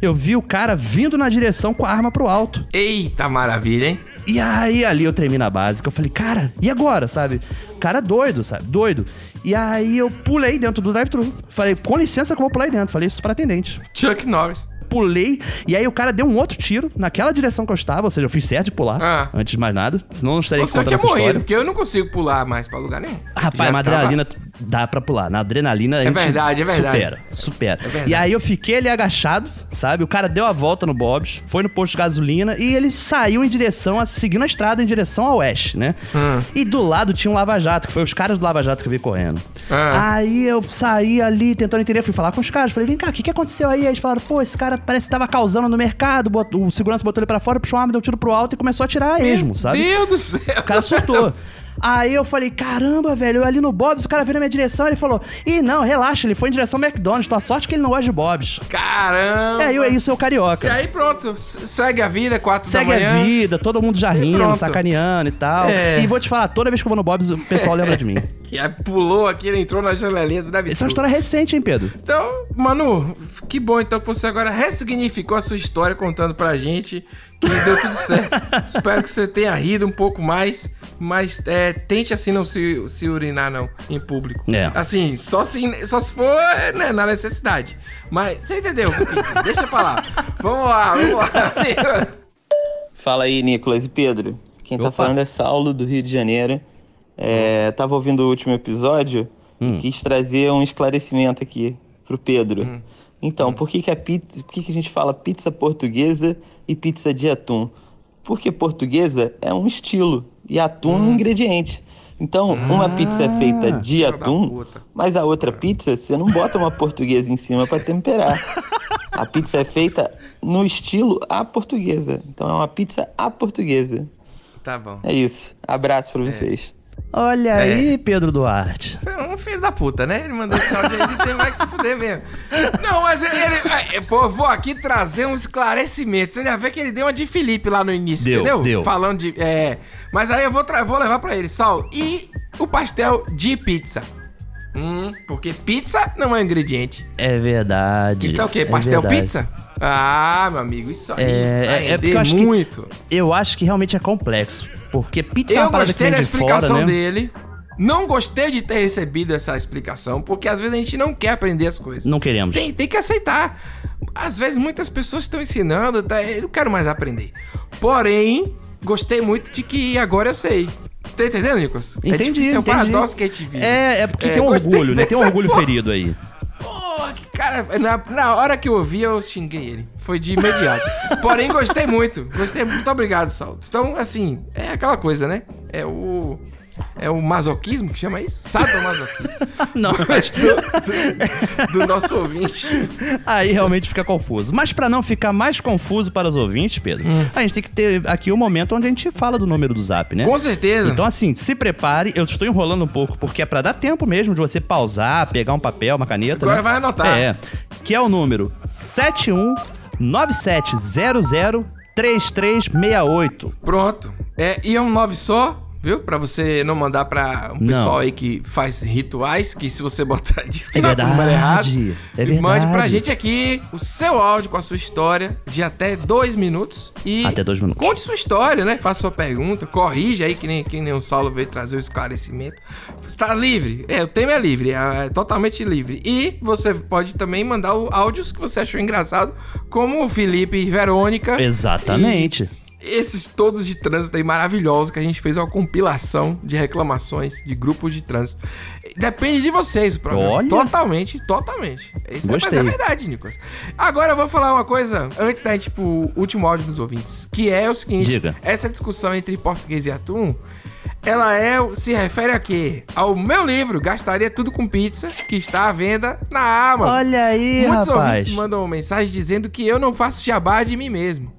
S1: eu vi o cara vindo na direção com a arma pro alto.
S2: Eita maravilha, hein?
S1: E aí ali eu tremi na básica, eu falei, cara, e agora, sabe? Cara doido, sabe? Doido. E aí eu pulei dentro do drive-thru. Falei, com licença que eu vou pular aí dentro. Falei isso pra atendente.
S2: Chuck Norris.
S1: Pulei, e aí o cara deu um outro tiro naquela direção que eu estava, ou seja, eu fiz certo de pular,
S2: Ah.
S1: antes de mais nada, senão eu não estaria
S2: eu
S1: contando
S2: tinha
S1: essa
S2: morrido,
S1: história.
S2: porque eu não consigo pular mais pra lugar nenhum.
S1: Rapaz,
S2: Já tava-
S1: adrenalina dá pra pular. Na adrenalina
S2: É verdade, é verdade.
S1: supera, supera.
S2: É verdade.
S1: e aí eu fiquei ali agachado, sabe? O cara deu a volta no Bob's, foi no posto de gasolina e ele saiu em direção, a, seguindo a estrada em direção ao oeste, né?
S2: Hum.
S1: E do lado tinha um lava-jato, que foi os caras do lava-jato que eu vi correndo.
S2: Ah.
S1: Aí eu saí ali tentando entender, fui falar com os caras, falei, vem cá, o que, que aconteceu aí? Aí eles falaram, pô, esse cara parece que tava causando no mercado, botou- o segurança botou ele pra fora, puxou uma arma, deu um tiro pro alto e começou a atirar a esmo, sabe?
S2: Deus do céu.
S1: O cara surtou. Aí eu falei, caramba, velho, eu ali no Bob's, o cara veio na minha direção, ele falou, ih, não, relaxa, ele foi em direção ao McDonald's, tua sorte que ele não gosta de Bob's.
S2: Caramba.
S1: É, aí é isso, é o
S2: E
S1: carioca.
S2: aí pronto, segue a vida, quatro
S1: Segue a vida, todo mundo já rindo, sacaneando e tal.
S2: É.
S1: E vou te falar, toda vez que eu vou no Bob's, o pessoal lembra de mim.
S2: Que aí pulou aqui, ele entrou na janelinha David.
S1: Essa é uma história recente, hein, Pedro?
S2: Então, Manu, que bom então que você agora ressignificou a sua história contando pra gente que deu tudo certo. Espero que você tenha rido um pouco mais, mas é, tente assim não se, se urinar não em público.
S1: É.
S2: Assim, só se, só se for né, na necessidade. Mas você entendeu? Deixa pra lá. Vamos lá, vamos lá.
S19: Fala aí, Nicolas e Pedro. Quem tá
S1: Opa.
S19: falando é Saulo, do Rio de Janeiro. É, tava ouvindo o último episódio
S1: Hum.
S19: e quis trazer um esclarecimento aqui pro Pedro.
S1: Hum.
S19: Então, por que, que, a pizza, por que, que a gente fala pizza portuguesa e pizza de atum? Porque portuguesa é um estilo e atum é
S1: Hum.
S19: um ingrediente. Então, uma pizza é feita de atum, mas a outra pizza você não bota uma portuguesa em cima para temperar. A pizza é feita no estilo à portuguesa. Então é uma pizza à portuguesa.
S2: Tá bom.
S19: É isso. Abraço pra vocês.
S1: Olha
S2: É.
S1: aí, Pedro Duarte.
S2: Um filho da puta, né? Ele mandou esse áudio aí, ele tem mais que se fuder mesmo. Não, mas ele. ele- é, pô, eu vou aqui trazer um esclarecimento. Você já vê que ele deu uma de Felipe lá no início,
S1: Deu,
S2: entendeu?
S1: deu.
S2: Falando de. É. Mas aí eu vou, vou levar pra ele, Saulo. E o pastel de pizza? Hum, porque pizza não é ingrediente.
S1: É verdade.
S2: Então o quê?
S1: é
S2: Pastel
S1: verdade.
S2: pizza? Ah, meu amigo, isso aí.
S1: É, é, é porque eu acho
S2: muito.
S1: que eu acho que realmente é complexo, porque pizza é
S2: Eu
S1: uma parada que
S2: gostei
S1: vem
S2: da
S1: de fora,
S2: explicação
S1: né?
S2: dele. Não gostei de ter recebido essa explicação, porque às vezes a gente não quer aprender as coisas.
S1: Não queremos.
S2: Tem, tem que aceitar. Às vezes muitas pessoas estão ensinando, tá? eu não quero mais aprender. Porém, gostei muito de que agora eu sei. Tá entendendo, Nicolas? é
S1: Entendi,
S2: difícil, é um
S1: entendi.
S2: paradoxo que a gente vive.
S1: É, é porque
S2: É,
S1: tem um orgulho, né? Tem um orgulho
S2: porra.
S1: ferido aí.
S2: Cara, na, na hora que eu ouvi, eu xinguei ele. Foi de imediato. Porém, gostei muito. Gostei muito. Muito obrigado, Saulo. Então, assim, é aquela coisa, né? É o. É o masoquismo que chama isso? Sadomasoquismo.
S1: Não, mas...
S2: do, do nosso ouvinte.
S1: Aí realmente fica confuso. Mas pra não ficar mais confuso para os ouvintes, Pedro, a gente tem que ter aqui o momento onde a gente fala do número do Zap, né?
S2: Com certeza.
S1: Então assim, se prepare. Eu estou enrolando um pouco porque é pra dar tempo mesmo de você pausar, pegar um papel, uma caneta.
S2: Agora
S1: né?
S2: vai anotar.
S1: É. Que é o número 7197003368.
S2: Pronto. É, e é um 9 só, viu? Pra você não mandar pra um
S1: Não.
S2: pessoal aí que faz rituais, que se você botar diz que
S1: É
S2: pro número errado.
S1: verdade, é
S2: e mande pra
S1: verdade.
S2: gente aqui o seu áudio com a sua história de até dois minutos. E
S1: Até dois minutos.
S2: conte sua história, né? Faça sua pergunta, corrija aí, que nem, que nem o Saulo veio trazer o esclarecimento. Está livre. É, o tema é livre, é, é totalmente livre. E você pode também mandar o- áudios que você achou engraçado, como o Felipe e Verônica.
S1: Exatamente.
S2: Esses todos de trânsito aí maravilhosos que a gente fez uma compilação de reclamações de grupos de trânsito. Depende de vocês o programa.
S1: Olha.
S2: Totalmente, totalmente. Isso é, mas
S1: Gostei.
S2: é verdade, Nicolas. Agora eu vou falar uma coisa antes da gente ir pro último áudio dos ouvintes, que é o seguinte:
S1: Diga.
S2: essa discussão entre português e atum. Ela é, se refere a quê? Ao meu livro, Gastaria Tudo com Pizza, que está à venda na Amazon.
S1: Olha aí,
S2: Muitos
S1: rapaz.
S2: ouvintes mandam mensagem dizendo que eu não faço jabá de mim mesmo.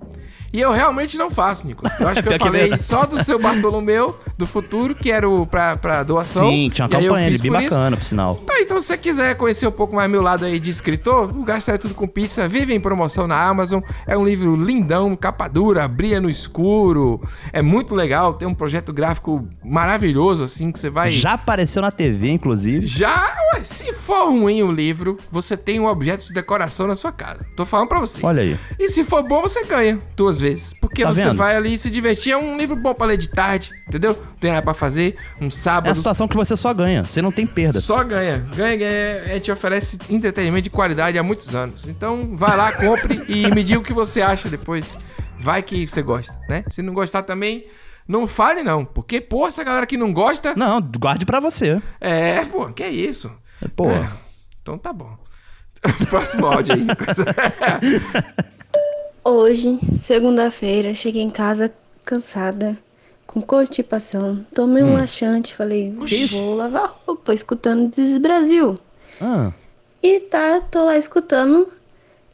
S2: E eu realmente não faço, Nicolas. Eu acho que eu
S1: que é
S2: falei
S1: verdade.
S2: só do seu Bartolomeu, do futuro, que era o pra, pra doação.
S1: Sim, tinha uma campanha ali bem
S2: por
S1: bacana, por sinal.
S2: Tá, então se você quiser conhecer um pouco mais meu lado aí de escritor, o Gastaria Tudo com Pizza vive em promoção na Amazon. É um livro lindão, capa dura, brilha no escuro. É muito legal, tem um projeto gráfico maravilhoso, assim, que você vai...
S1: Já apareceu na TV, inclusive.
S2: Já, ué, se for ruim o livro, você tem um objeto de decoração na sua casa. Tô falando pra você.
S1: Olha aí.
S2: E se for bom, você ganha duas vezes. Porque
S1: Tá
S2: você
S1: vendo?
S2: vai ali se divertir. É um livro bom pra ler de tarde, entendeu? Não tem nada pra fazer. Um
S1: É a
S2: sábado.
S1: situação que você só ganha. Você não tem perda.
S2: Só ganha. Ganha, ganha. A gente oferece entretenimento de qualidade há muitos anos. Então, vai lá, compre e me diga o que você acha depois. Vai que você gosta, né? Se não gostar também, não fale não. Porque, pô, essa galera que não gosta...
S1: Não, guarde pra você.
S2: É, pô, que isso.
S1: Pô.
S2: É, então tá bom. Próximo áudio aí.
S20: Hoje, segunda-feira, cheguei em casa cansada, com constipação. Tomei um
S1: Hum.
S20: laxante, falei, vou lavar roupa, escutando Diz Brasil.
S1: Ah,
S20: E tá, tô lá escutando.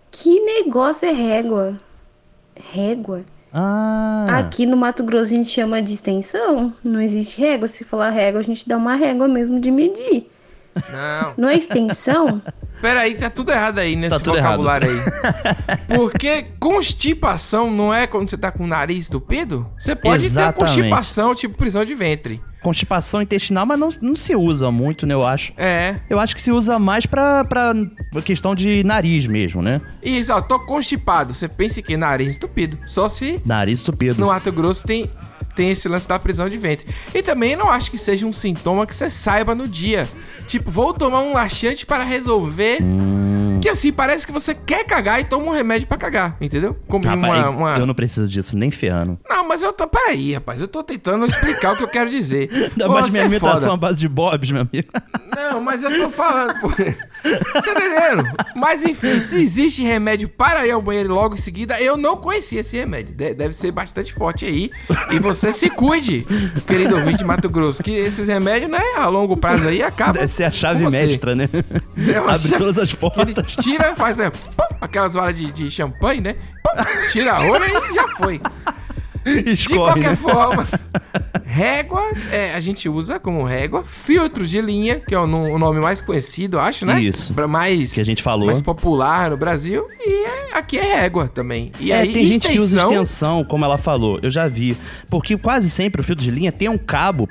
S20: Que negócio é régua? Régua?
S1: ah.
S20: Aqui no Mato Grosso a gente chama de extensão. Não existe régua. Se falar régua, a gente dá uma régua mesmo de medir.
S2: Não.
S20: Não é extensão?
S2: Pera aí, tá tudo errado aí nesse
S1: Tá
S2: vocabulário aí. Porque constipação não é quando você tá com o nariz estupido? Você pode
S1: Exatamente.
S2: ter constipação, tipo prisão de ventre.
S1: Constipação intestinal, mas não, não se usa muito, né? Eu acho.
S2: É.
S1: Eu acho que se usa mais pra, pra questão de nariz mesmo, né?
S2: Isso, ó, tô constipado. Você pensa que nariz estupido. Só se
S1: Nariz estupido.
S2: no Mato Grosso tem, tem esse lance da prisão de ventre. E também não acho que seja um sintoma que você saiba no dia. Tipo, vou tomar um laxante para resolver.
S1: Hum.
S2: Que assim, parece que você quer cagar e toma um remédio pra cagar, entendeu? Como
S1: Rapaz,
S2: uma, uma-
S1: eu não preciso disso, nem ferrando.
S2: Não, mas eu tô. Peraí, rapaz. Eu tô tentando explicar o que eu quero dizer.
S1: Ainda mais minha
S2: é
S1: imitação
S2: foda.
S1: à base de bobs, meu amigo.
S2: Não, mas eu tô falando. Pô. Você tá entendendo? Mas enfim, se existe remédio para ir ao banheiro logo em seguida, eu não conhecia esse remédio. De- deve ser bastante forte aí. E você se cuide, querido ouvinte de Mato Grosso, que esses remédios, né, a longo prazo aí acabam.
S1: Deve ser a chave
S2: você.
S1: mestra, né?
S2: É
S1: Abre
S2: chave-
S1: todas as
S2: Ele
S1: portas.
S2: tira, faz é, pum, aquelas horas de, de champanhe, né? Pum, tira a rolha e já foi. De qualquer
S1: né?
S2: forma, régua, é, a gente usa como régua. Filtro de linha, que é o, o nome mais conhecido, acho, né?
S1: Isso.
S2: Mais,
S1: Que a gente falou.
S2: mais popular no Brasil. E é- aqui é régua também. E
S1: é,
S2: aí,
S1: tem gente que usa
S2: extensão-
S1: extensão, como ela falou. Eu já vi. Porque quase sempre o filtro de linha tem um cabo,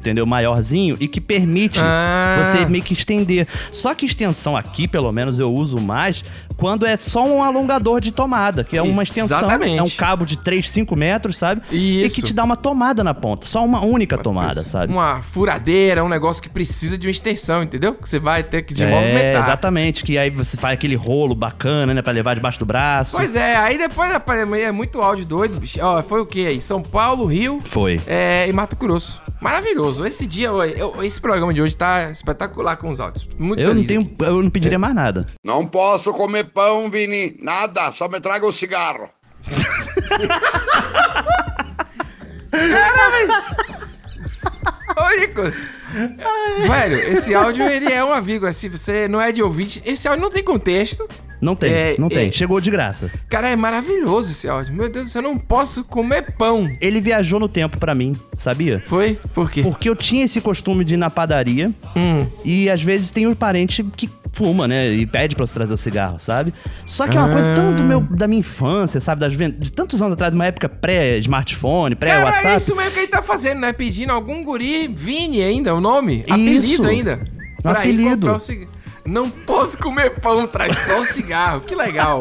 S1: entendeu? Maiorzinho e que permite
S2: Ah.
S1: você meio que estender. Só que extensão aqui, pelo menos, eu uso mais quando é só um alongador de tomada, que é uma extensão.
S2: Exatamente.
S1: É um cabo de 3, 5 metros, sabe? E
S2: Isso.
S1: que te dá uma tomada na ponta. Só uma única tomada, sabe?
S2: Uma furadeira, um negócio que precisa de uma extensão, entendeu? Que você vai ter que de
S1: É, exatamente. Que aí você faz aquele rolo bacana, né? Pra levar debaixo do braço.
S2: Pois é, aí depois rapaz, é muito áudio doido, bicho. Ó, foi o que aí? São Paulo, Rio
S1: Foi.
S2: é, e Mato Grosso. Maravilhoso. Esse dia, eu- esse programa de hoje tá espetacular com os áudios. Muito
S1: Eu não,
S2: feliz.
S1: tenho, eu não pediria mais nada.
S21: Não posso comer pão, Vini. Nada, só me traga o cigarro.
S2: Ô, Nicolas. Velho, esse áudio, ele é uma vírgula. Se você não é de ouvinte, esse áudio não tem contexto.
S1: Não tem,
S2: É,
S1: não tem.
S2: é.
S1: Chegou de graça.
S2: Cara, é maravilhoso esse áudio. Meu Deus eu não posso comer pão.
S1: Ele viajou no tempo pra mim, sabia?
S2: Foi? Por quê?
S1: Porque eu tinha esse costume de ir na padaria
S2: Hum.
S1: e às vezes tem um parente que fuma, né? E pede pra você trazer o cigarro, sabe? Só que é uma coisa tão do meu, da minha infância, sabe? Das, de tantos anos atrás, uma época pré-smartphone,
S2: Cara, é
S1: pré-WhatsApp.
S2: isso mesmo que ele tá fazendo, né? Pedindo algum guri, Vini ainda, o nome? Apelido
S1: Isso.
S2: ainda. Pra ir
S1: Apelido.
S2: comprar o cigarro. Não posso comer pão, traz só o cigarro. Que legal.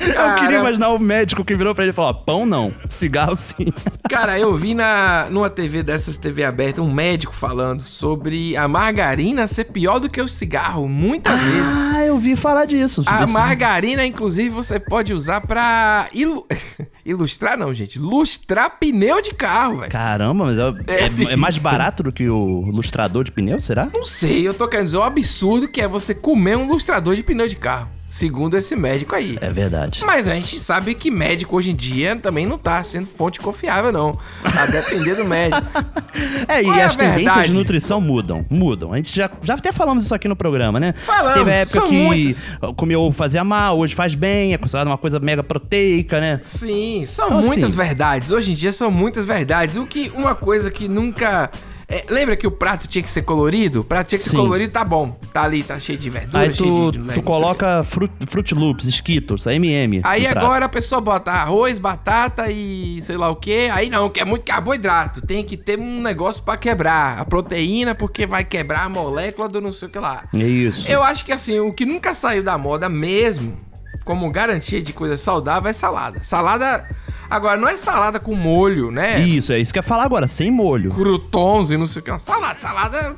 S1: Eu queria imaginar o médico que virou pra ele e falou: pão não, cigarro sim.
S2: Cara, eu vi na, numa TV dessas TV aberta um médico falando sobre a margarina ser pior do que o cigarro, muitas vezes.
S1: Ah, eu vi falar disso.
S2: A
S1: Isso-
S2: margarina, inclusive, você pode usar pra ilu- ilustrar, não, gente. Lustrar pneu de carro, velho.
S1: Caramba, mas é,
S2: É,
S1: é- é mais barato do que o lustrador de pneu, será?
S2: Não sei, eu tô querendo dizer o absurdo que é você comer um lustrador de pneu de carro. Segundo esse médico aí.
S1: É verdade.
S2: Mas a gente sabe que médico hoje em dia também não tá sendo fonte confiável, não. A depender do médico.
S1: É, e
S2: é
S1: as tendências
S2: verdade?
S1: de nutrição mudam, mudam. A gente já, já até falamos isso aqui no programa, né?
S2: Falamos,
S1: Teve época que
S2: muitas.
S1: comeu ovo fazia mal, hoje faz bem, é considerado uma coisa mega proteica, né?
S2: Sim, são
S1: Então,
S2: muitas
S1: assim-
S2: verdades. Hoje em dia são muitas verdades. O que uma coisa que nunca é, lembra que o prato tinha que ser colorido? O prato tinha que ser
S1: Sim.
S2: colorido, tá bom. Tá ali, tá cheio de verdura,
S1: Aí
S2: cheio
S1: tu,
S2: de, de
S1: tu coloca Fruit, Fruit Loops, Skittles, MM.
S2: Aí
S1: no prato.
S2: agora a pessoa bota arroz, batata e sei lá o que. Aí não, que é muito carboidrato. Tem que ter um negócio pra quebrar a proteína, porque vai quebrar a molécula do não sei o que lá.
S1: É isso.
S2: Eu acho que assim, o que nunca saiu da moda mesmo, como garantia de coisa saudável, é salada. Salada. Agora, não é salada com molho, né?
S1: Isso, é isso que eu ia falar agora, sem molho.
S2: Croutons e não sei o que. Salada, salada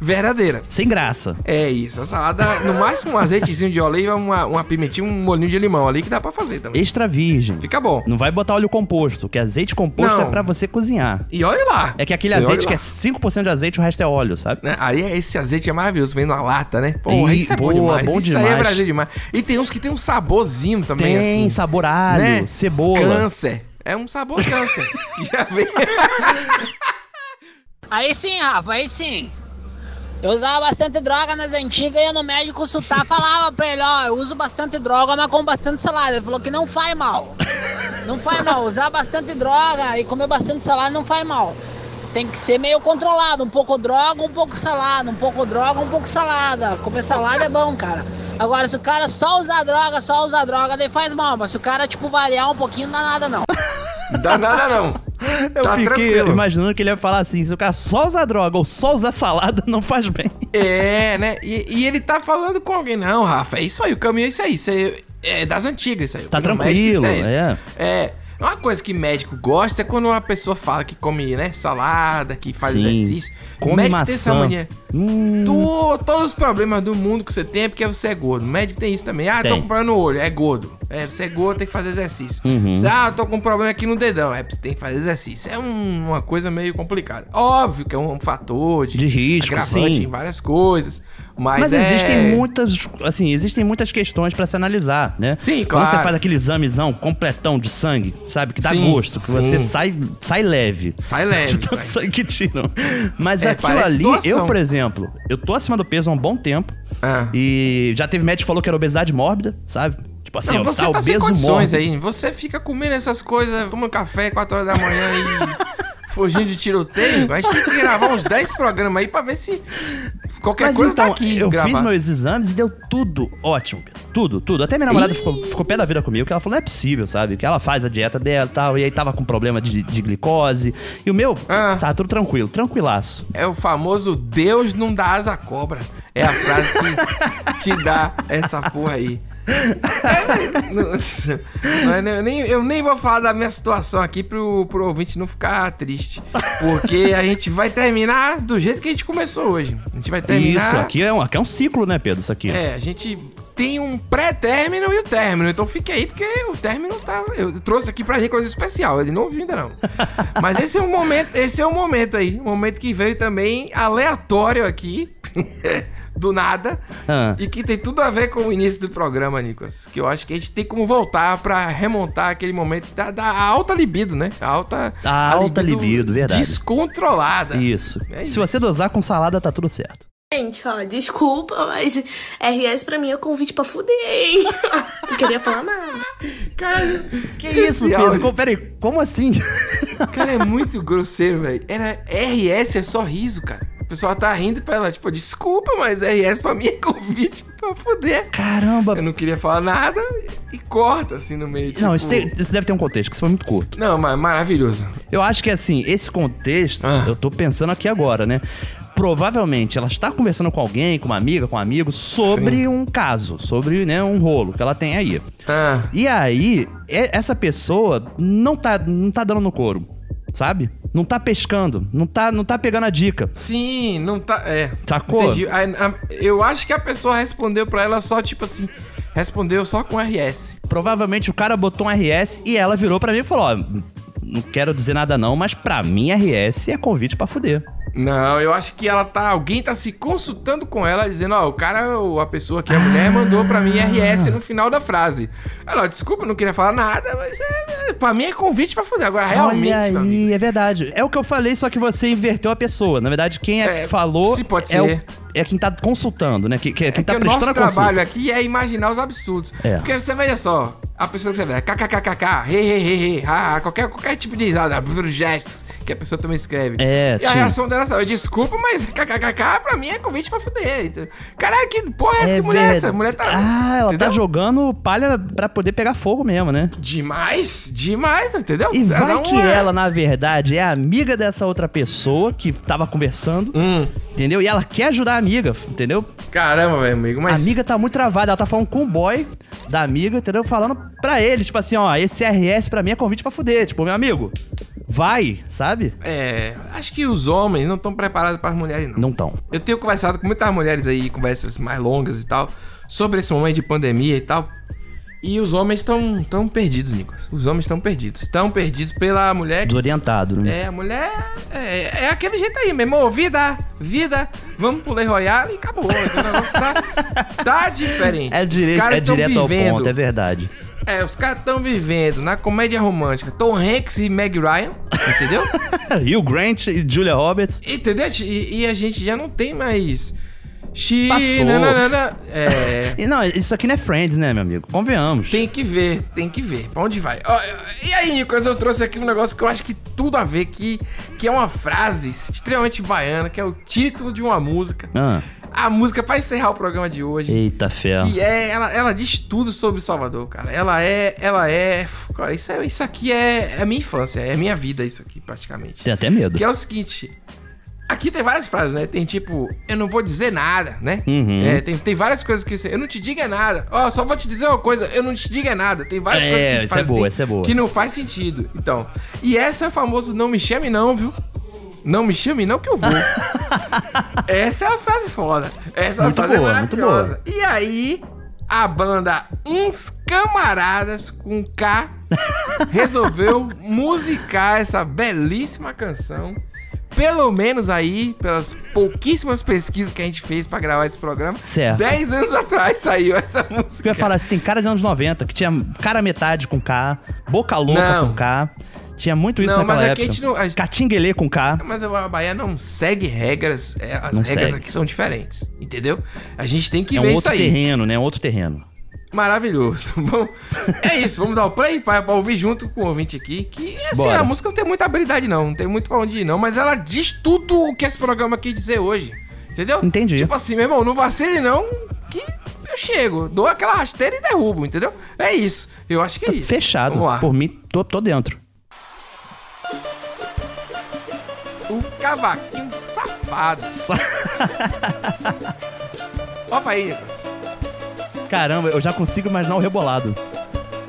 S2: verdadeira.
S1: Sem graça.
S2: É isso, a salada, no máximo um azeitezinho de oliva, uma, uma pimentinha, um molinho de limão ali que dá pra fazer também.
S1: Extra virgem.
S2: Fica bom.
S1: Não vai botar óleo composto, que azeite composto
S2: Não.
S1: é pra você cozinhar.
S2: E olha lá.
S1: É que aquele
S2: E olha
S1: azeite
S2: lá.
S1: que é 5% de azeite, o resto é óleo, sabe?
S2: Né? Aí esse azeite é maravilhoso, vem numa lata, né? Porra,
S1: Ih,
S2: isso é bom
S1: boa,
S2: demais.
S1: bom
S2: isso aí é
S1: demais.
S2: Brasil demais. E tem uns que tem um saborzinho também,
S1: Tem
S2: assim.
S1: sabor alho,
S2: né?
S1: cebola.
S2: Câncer. É um sabor câncer. Já vem.
S22: Aí sim, Rafa, aí sim. Eu usava bastante droga nas antigas e ia no médico consultar, falava pra ele, ó, eu uso bastante droga, mas como bastante salada. Ele falou que não faz mal. Não faz mal, usar bastante droga e comer bastante salada não faz mal. Tem que ser meio controlado, um pouco droga, um pouco salada, um pouco droga, um pouco salada. Comer salada é bom, cara. Agora, se o cara só usar droga, só usar droga, daí faz mal. Mas se o cara, tipo, variar um pouquinho, não dá nada, não.
S2: Dá nada não.
S1: Eu
S2: Tá
S1: fiquei
S2: tranquilo.
S1: imaginando que ele ia falar assim: se o cara só usar droga ou só usar salada, não faz bem.
S2: É, né? E, e ele tá falando com alguém. Não, Rafa, é isso aí, o caminho é isso aí. Isso aí é das antigas, isso aí.
S1: Tá
S2: médico,
S1: tranquilo,
S2: aí.
S1: é.
S2: É. Uma coisa que médico gosta é quando uma pessoa fala que come, né, salada, que faz
S1: Sim.
S2: exercício.
S1: Come
S2: médico tem essa
S1: maçã.
S2: Mania. Tu- todos os problemas do mundo que você tem é porque você é gordo. O médico tem isso também. Ah, tô
S1: Tem.
S2: com problema no olho, é gordo. É, você é gordo, tem que fazer exercício.
S1: Uhum.
S2: Você, ah, tô com um problema aqui no dedão. É, você tem que fazer exercício. É um- uma coisa meio complicada. Óbvio que é um fator de,
S1: De risco,
S2: agravante
S1: sim.
S2: em várias coisas. Mas,
S1: Mas,
S2: é...
S1: existem muitas, assim, existem muitas questões pra se analisar, né?
S2: Sim,
S1: Quando você
S2: claro.
S1: faz aquele examezão completão de sangue, sabe? Que dá
S2: Sim,
S1: gosto, que
S2: sim.
S1: você sai, sai leve.
S2: Sai leve,
S1: De tanto
S2: sai.
S1: sangue que tiram. Mas
S2: É,
S1: aquilo ali,
S2: doação.
S1: eu, por exemplo, eu tô acima do peso há um bom tempo.
S2: Ah.
S1: E já teve médico que falou que era obesidade mórbida, sabe? Tipo assim,
S2: Não, você
S1: tá
S2: tá sem
S1: obeso
S2: condições
S1: morre.
S2: aí. Você fica comendo essas coisas, tomando café 4 horas da manhã e fugindo de tiroteio. A gente tem que gravar uns 10 programas aí pra ver se qualquer
S1: Mas
S2: coisa
S1: então,
S2: tá aqui.
S1: eu
S2: gravar.
S1: fiz meus exames e deu tudo ótimo. Tudo, tudo. Até minha namorada ficou, ficou pé da vida comigo, que ela falou, não é possível, sabe? Que ela faz a dieta dela e tal, e aí tava com problema de, de glicose. E o meu,
S2: Ah.
S1: tá tudo tranquilo, tranquilaço.
S2: É o famoso Deus não dá asa à cobra. É a frase que, que dá essa porra aí. É, não- eu, nem, eu nem vou falar da minha situação aqui pro, pro ouvinte não ficar triste. Porque a gente vai terminar do jeito que a gente começou hoje. A gente vai terminar.
S1: Isso, aqui é, um, aqui é um ciclo, né, Pedro? Isso aqui.
S2: É, a gente tem um pré-término e o término. Então fique aí, porque o término tá. Eu trouxe aqui pra coisa especial. Ele não ouviu ainda não. Mas esse é um momento, esse é um momento aí. Um momento que veio também aleatório aqui. Do nada.
S1: Ah.
S2: E que tem tudo a ver com o início do programa, Nicolas. Que eu acho que a gente tem como voltar pra remontar aquele momento da, da alta libido, né? A alta,
S1: A alta libido, verdade.
S2: Descontrolada.
S1: Isso.
S2: É
S1: Se
S2: isso.
S1: você dosar com salada, tá tudo certo.
S23: Gente, ó, desculpa, mas RS pra mim é convite pra fuder, hein? Não queria falar nada.
S2: Cara,
S1: Que isso, Pedro? Como- Peraí, como assim?
S2: Cara, é muito grosseiro, velho. Era RS é só riso, cara. Pessoal tá rindo pra ela, tipo, desculpa, mas RS pra mim é convite pra fuder.
S1: Caramba.
S2: Eu não queria falar nada e corta assim no meio.
S1: Não,
S2: tipo-
S1: isso, tem- isso deve ter um contexto, que isso foi muito curto.
S2: Não, mas maravilhoso.
S1: Eu acho que assim, esse contexto,
S2: Ah.
S1: eu tô pensando aqui agora, né? Provavelmente ela está conversando com alguém, com uma amiga, com um amigo, sobre
S2: Sim.
S1: um caso, sobre né, um rolo que ela tem aí.
S2: Ah,
S1: E aí, essa pessoa não tá, não tá dando no couro, sabe? Não tá pescando, não tá, não tá pegando a dica.
S2: sim, não tá. É.
S1: Sacou?
S2: Entendi. A- a- eu acho que a pessoa respondeu pra ela só, tipo assim. Respondeu só com RS.
S1: Provavelmente o cara botou um RS e ela virou pra mim e falou: Ó, não quero dizer nada não, mas pra mim RS é convite pra fuder.
S2: Não, eu acho que ela tá. Alguém tá se consultando com ela, dizendo, ó, o cara, ou a pessoa que é a mulher, mandou pra mim RS no final da frase. Ela, desculpa, eu não queria falar nada, mas é, é, pra mim é convite pra fuder. Agora, realmente,
S1: Olha
S2: amigo,
S1: aí, é verdade. É o que eu falei, só que você inverteu a pessoa. Na verdade, quem é,
S2: É,
S1: que falou
S2: sim, pode
S1: é, o-
S2: ser.
S1: é quem tá consultando, né? Que, que,
S2: É
S1: quem tá
S2: que o
S1: prestando
S2: nosso
S1: a consulta.
S2: trabalho aqui é imaginar os absurdos.
S1: É.
S2: Porque você veja só, a pessoa que você vê, kkkk, he, he, he, he, ha, ha, qualquer, qualquer tipo de risada, gestos, que a pessoa também escreve.
S1: É,
S2: E a reação dela é desculpa, mas kkkk pra mim é convite pra fuder. Então, Caralho, que porra é essa? que mulher é essa? Mulher tá...
S1: Ah, ela tá
S2: entendeu?
S1: jogando palha pra poder pegar fogo mesmo, né?
S2: Demais, demais, entendeu?
S1: E vai que ela, na verdade, é amiga dessa outra pessoa que tava conversando,
S2: Hum.
S1: entendeu? E ela quer ajudar a amiga, entendeu?
S2: Caramba, velho, amigo, mas...
S1: A amiga tá muito travada, ela tá falando com o boy da amiga, entendeu? Falando pra ele, tipo assim, ó, esse RS pra mim é convite pra fuder. Tipo, meu amigo, vai, sabe?
S2: É, acho que os homens não estão preparados para as mulheres, não.
S1: Não tão.
S2: Eu tenho conversado com muitas mulheres aí, conversas mais longas e tal, sobre esse momento de pandemia e tal. E os homens estão tão perdidos, Nicolas. Os homens estão perdidos. Estão perdidos pela mulher. que-
S1: Desorientado, né?
S2: É, a mulher é, é aquele jeito aí mesmo. Ô, vida, vida, vamos pro Lei Royale e acabou. O negócio tá, tá diferente.
S1: É, dire...
S2: os caras
S1: é
S2: estão
S1: direto ao
S2: vivendo.
S1: ponto, é verdade.
S2: É, os caras estão vivendo na comédia romântica. Tom Hanks e Meg Ryan, entendeu?
S1: Hugh Grant e Julia Roberts.
S2: Entendeu? E, e a gente já não tem mais. Xi,
S1: Passou.
S2: nananana. É.
S1: E não, isso aqui não é Friends, né, meu amigo? Convenhamos.
S2: Tem que ver, tem que ver. Pra onde vai? Ó, e aí, Nicolas, eu trouxe aqui um negócio que eu acho que tudo a ver, que, que é uma frase extremamente baiana, que é o título de uma música.
S1: Ah,
S2: A música pra encerrar o programa de hoje.
S1: eita fé.
S2: Que é, ela, ela diz tudo sobre Salvador, cara. Ela é, ela é, cara, isso, é, isso aqui é, é minha infância, é minha vida isso aqui, praticamente.
S1: Tem até medo.
S2: Que é o seguinte. Aqui tem várias frases, né? Tem tipo, eu não vou dizer nada, né?
S1: Uhum.
S2: É, tem, tem várias coisas que. Eu não te diga nada. Ó, só vou te dizer uma coisa, eu não te diga nada. Tem várias
S1: É,
S2: coisas que a gente
S1: essa
S2: faz
S1: é boa,
S2: assim
S1: é boa.
S2: que não faz sentido. Então, e essa é o famoso não me chame não, viu? Não me chame não que eu vou. essa é a frase foda. Essa
S1: Muito
S2: frase
S1: boa,
S2: é
S1: muito
S2: maravilhosa. E aí, a banda Uns Camaradas com K resolveu musicar essa belíssima canção. Pelo menos aí, pelas pouquíssimas pesquisas que a gente fez pra gravar esse programa,
S1: Certo.
S2: 10 anos atrás saiu essa música.
S1: Eu ia falar, você tem cara de anos 90, que tinha cara metade com K, boca louca
S2: Não.
S1: com K. Tinha muito isso
S2: Não,
S1: naquela
S2: mas aqui
S1: época.
S2: a gente não- a gente-
S1: Catinguelê com K.
S2: Mas a Bahia não segue regras, é, as
S1: Não
S2: regras
S1: segue.
S2: aqui são diferentes, entendeu? A gente tem que
S1: É um
S2: ver
S1: outro
S2: isso aí.
S1: terreno, né? Um outro terreno.
S2: Maravilhoso. Bom, é isso, vamos dar o play pra, pra ouvir junto com o ouvinte aqui. Que assim,
S1: Bora.
S2: a música não tem muita habilidade, não. Não tem muito pra onde ir, não. Mas ela diz tudo o que esse programa quer dizer hoje. Entendeu?
S1: Entendi.
S2: Tipo assim, meu irmão, não vacile não, que eu chego. Dou aquela rasteira e derrubo, entendeu? É isso. Eu acho que é isso.
S1: Fechado.
S2: Vamos lá.
S1: Por mim, tô, tô dentro.
S2: O cavaquinho safado. Opa aí, Nicolas.
S1: Caramba, eu já consigo imaginar o rebolado.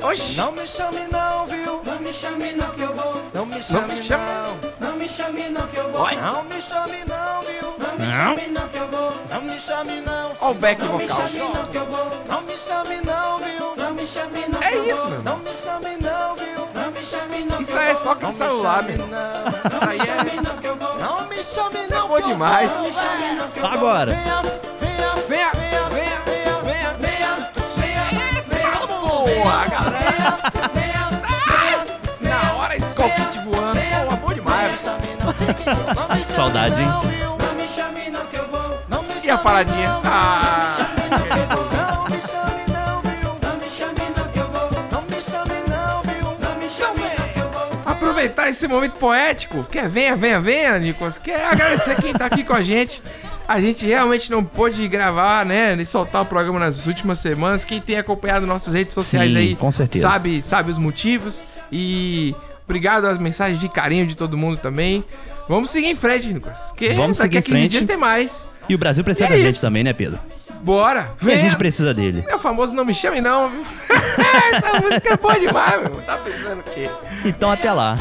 S2: Oxi.
S8: Não me chame não, viu? Não me chame não que eu vou. Não me chame
S2: me chame.
S8: não. Não me chame não que eu vou.
S2: Oi.
S8: Não me chame não, viu? Não me
S1: Não.
S8: chame não que eu vou. Não me chame não.
S2: Ó o back
S8: Não me
S2: vocal.
S8: chame não que eu vou. Não me chame não, viu? Não me chame não
S2: É isso, meu.
S8: Não me chame não, viu? Não me chame não
S2: Isso aí é toque
S8: Não me
S2: celular,
S8: chame
S2: meu.
S8: não.
S2: Isso aí é-
S8: Não me chame não que eu vou. Não me chame
S2: Isso é
S8: não
S2: bom demais.
S8: vou.
S2: Porra, galera. Na hora, Skull Kit voando. Porra, bom demais.
S1: Saudade, hein?
S2: E a paradinha? Ah, aproveitar esse momento poético. Quer venha, venha, venha, Nicolas. Quer agradecer quem tá aqui com a gente. A gente realmente não pôde gravar, né? E soltar o programa nas últimas semanas. Quem tem acompanhado nossas redes sociais
S1: Sim,
S2: aí
S1: com certeza.
S2: sabe, sabe os motivos. E obrigado às mensagens de carinho de todo mundo também. Vamos seguir em frente, Nicolas. Porque
S1: Vamos
S2: daqui
S1: seguir
S2: a
S1: em
S2: 15
S1: frente.
S2: dias tem mais.
S1: E o Brasil precisa
S2: E é
S1: da gente também, né, Pedro?
S2: Bora!
S1: E a gente precisa dele.
S2: É o famoso não me chame não, viu? Essa música é boa demais, meu. Tá pensando o quê?
S1: Então até lá.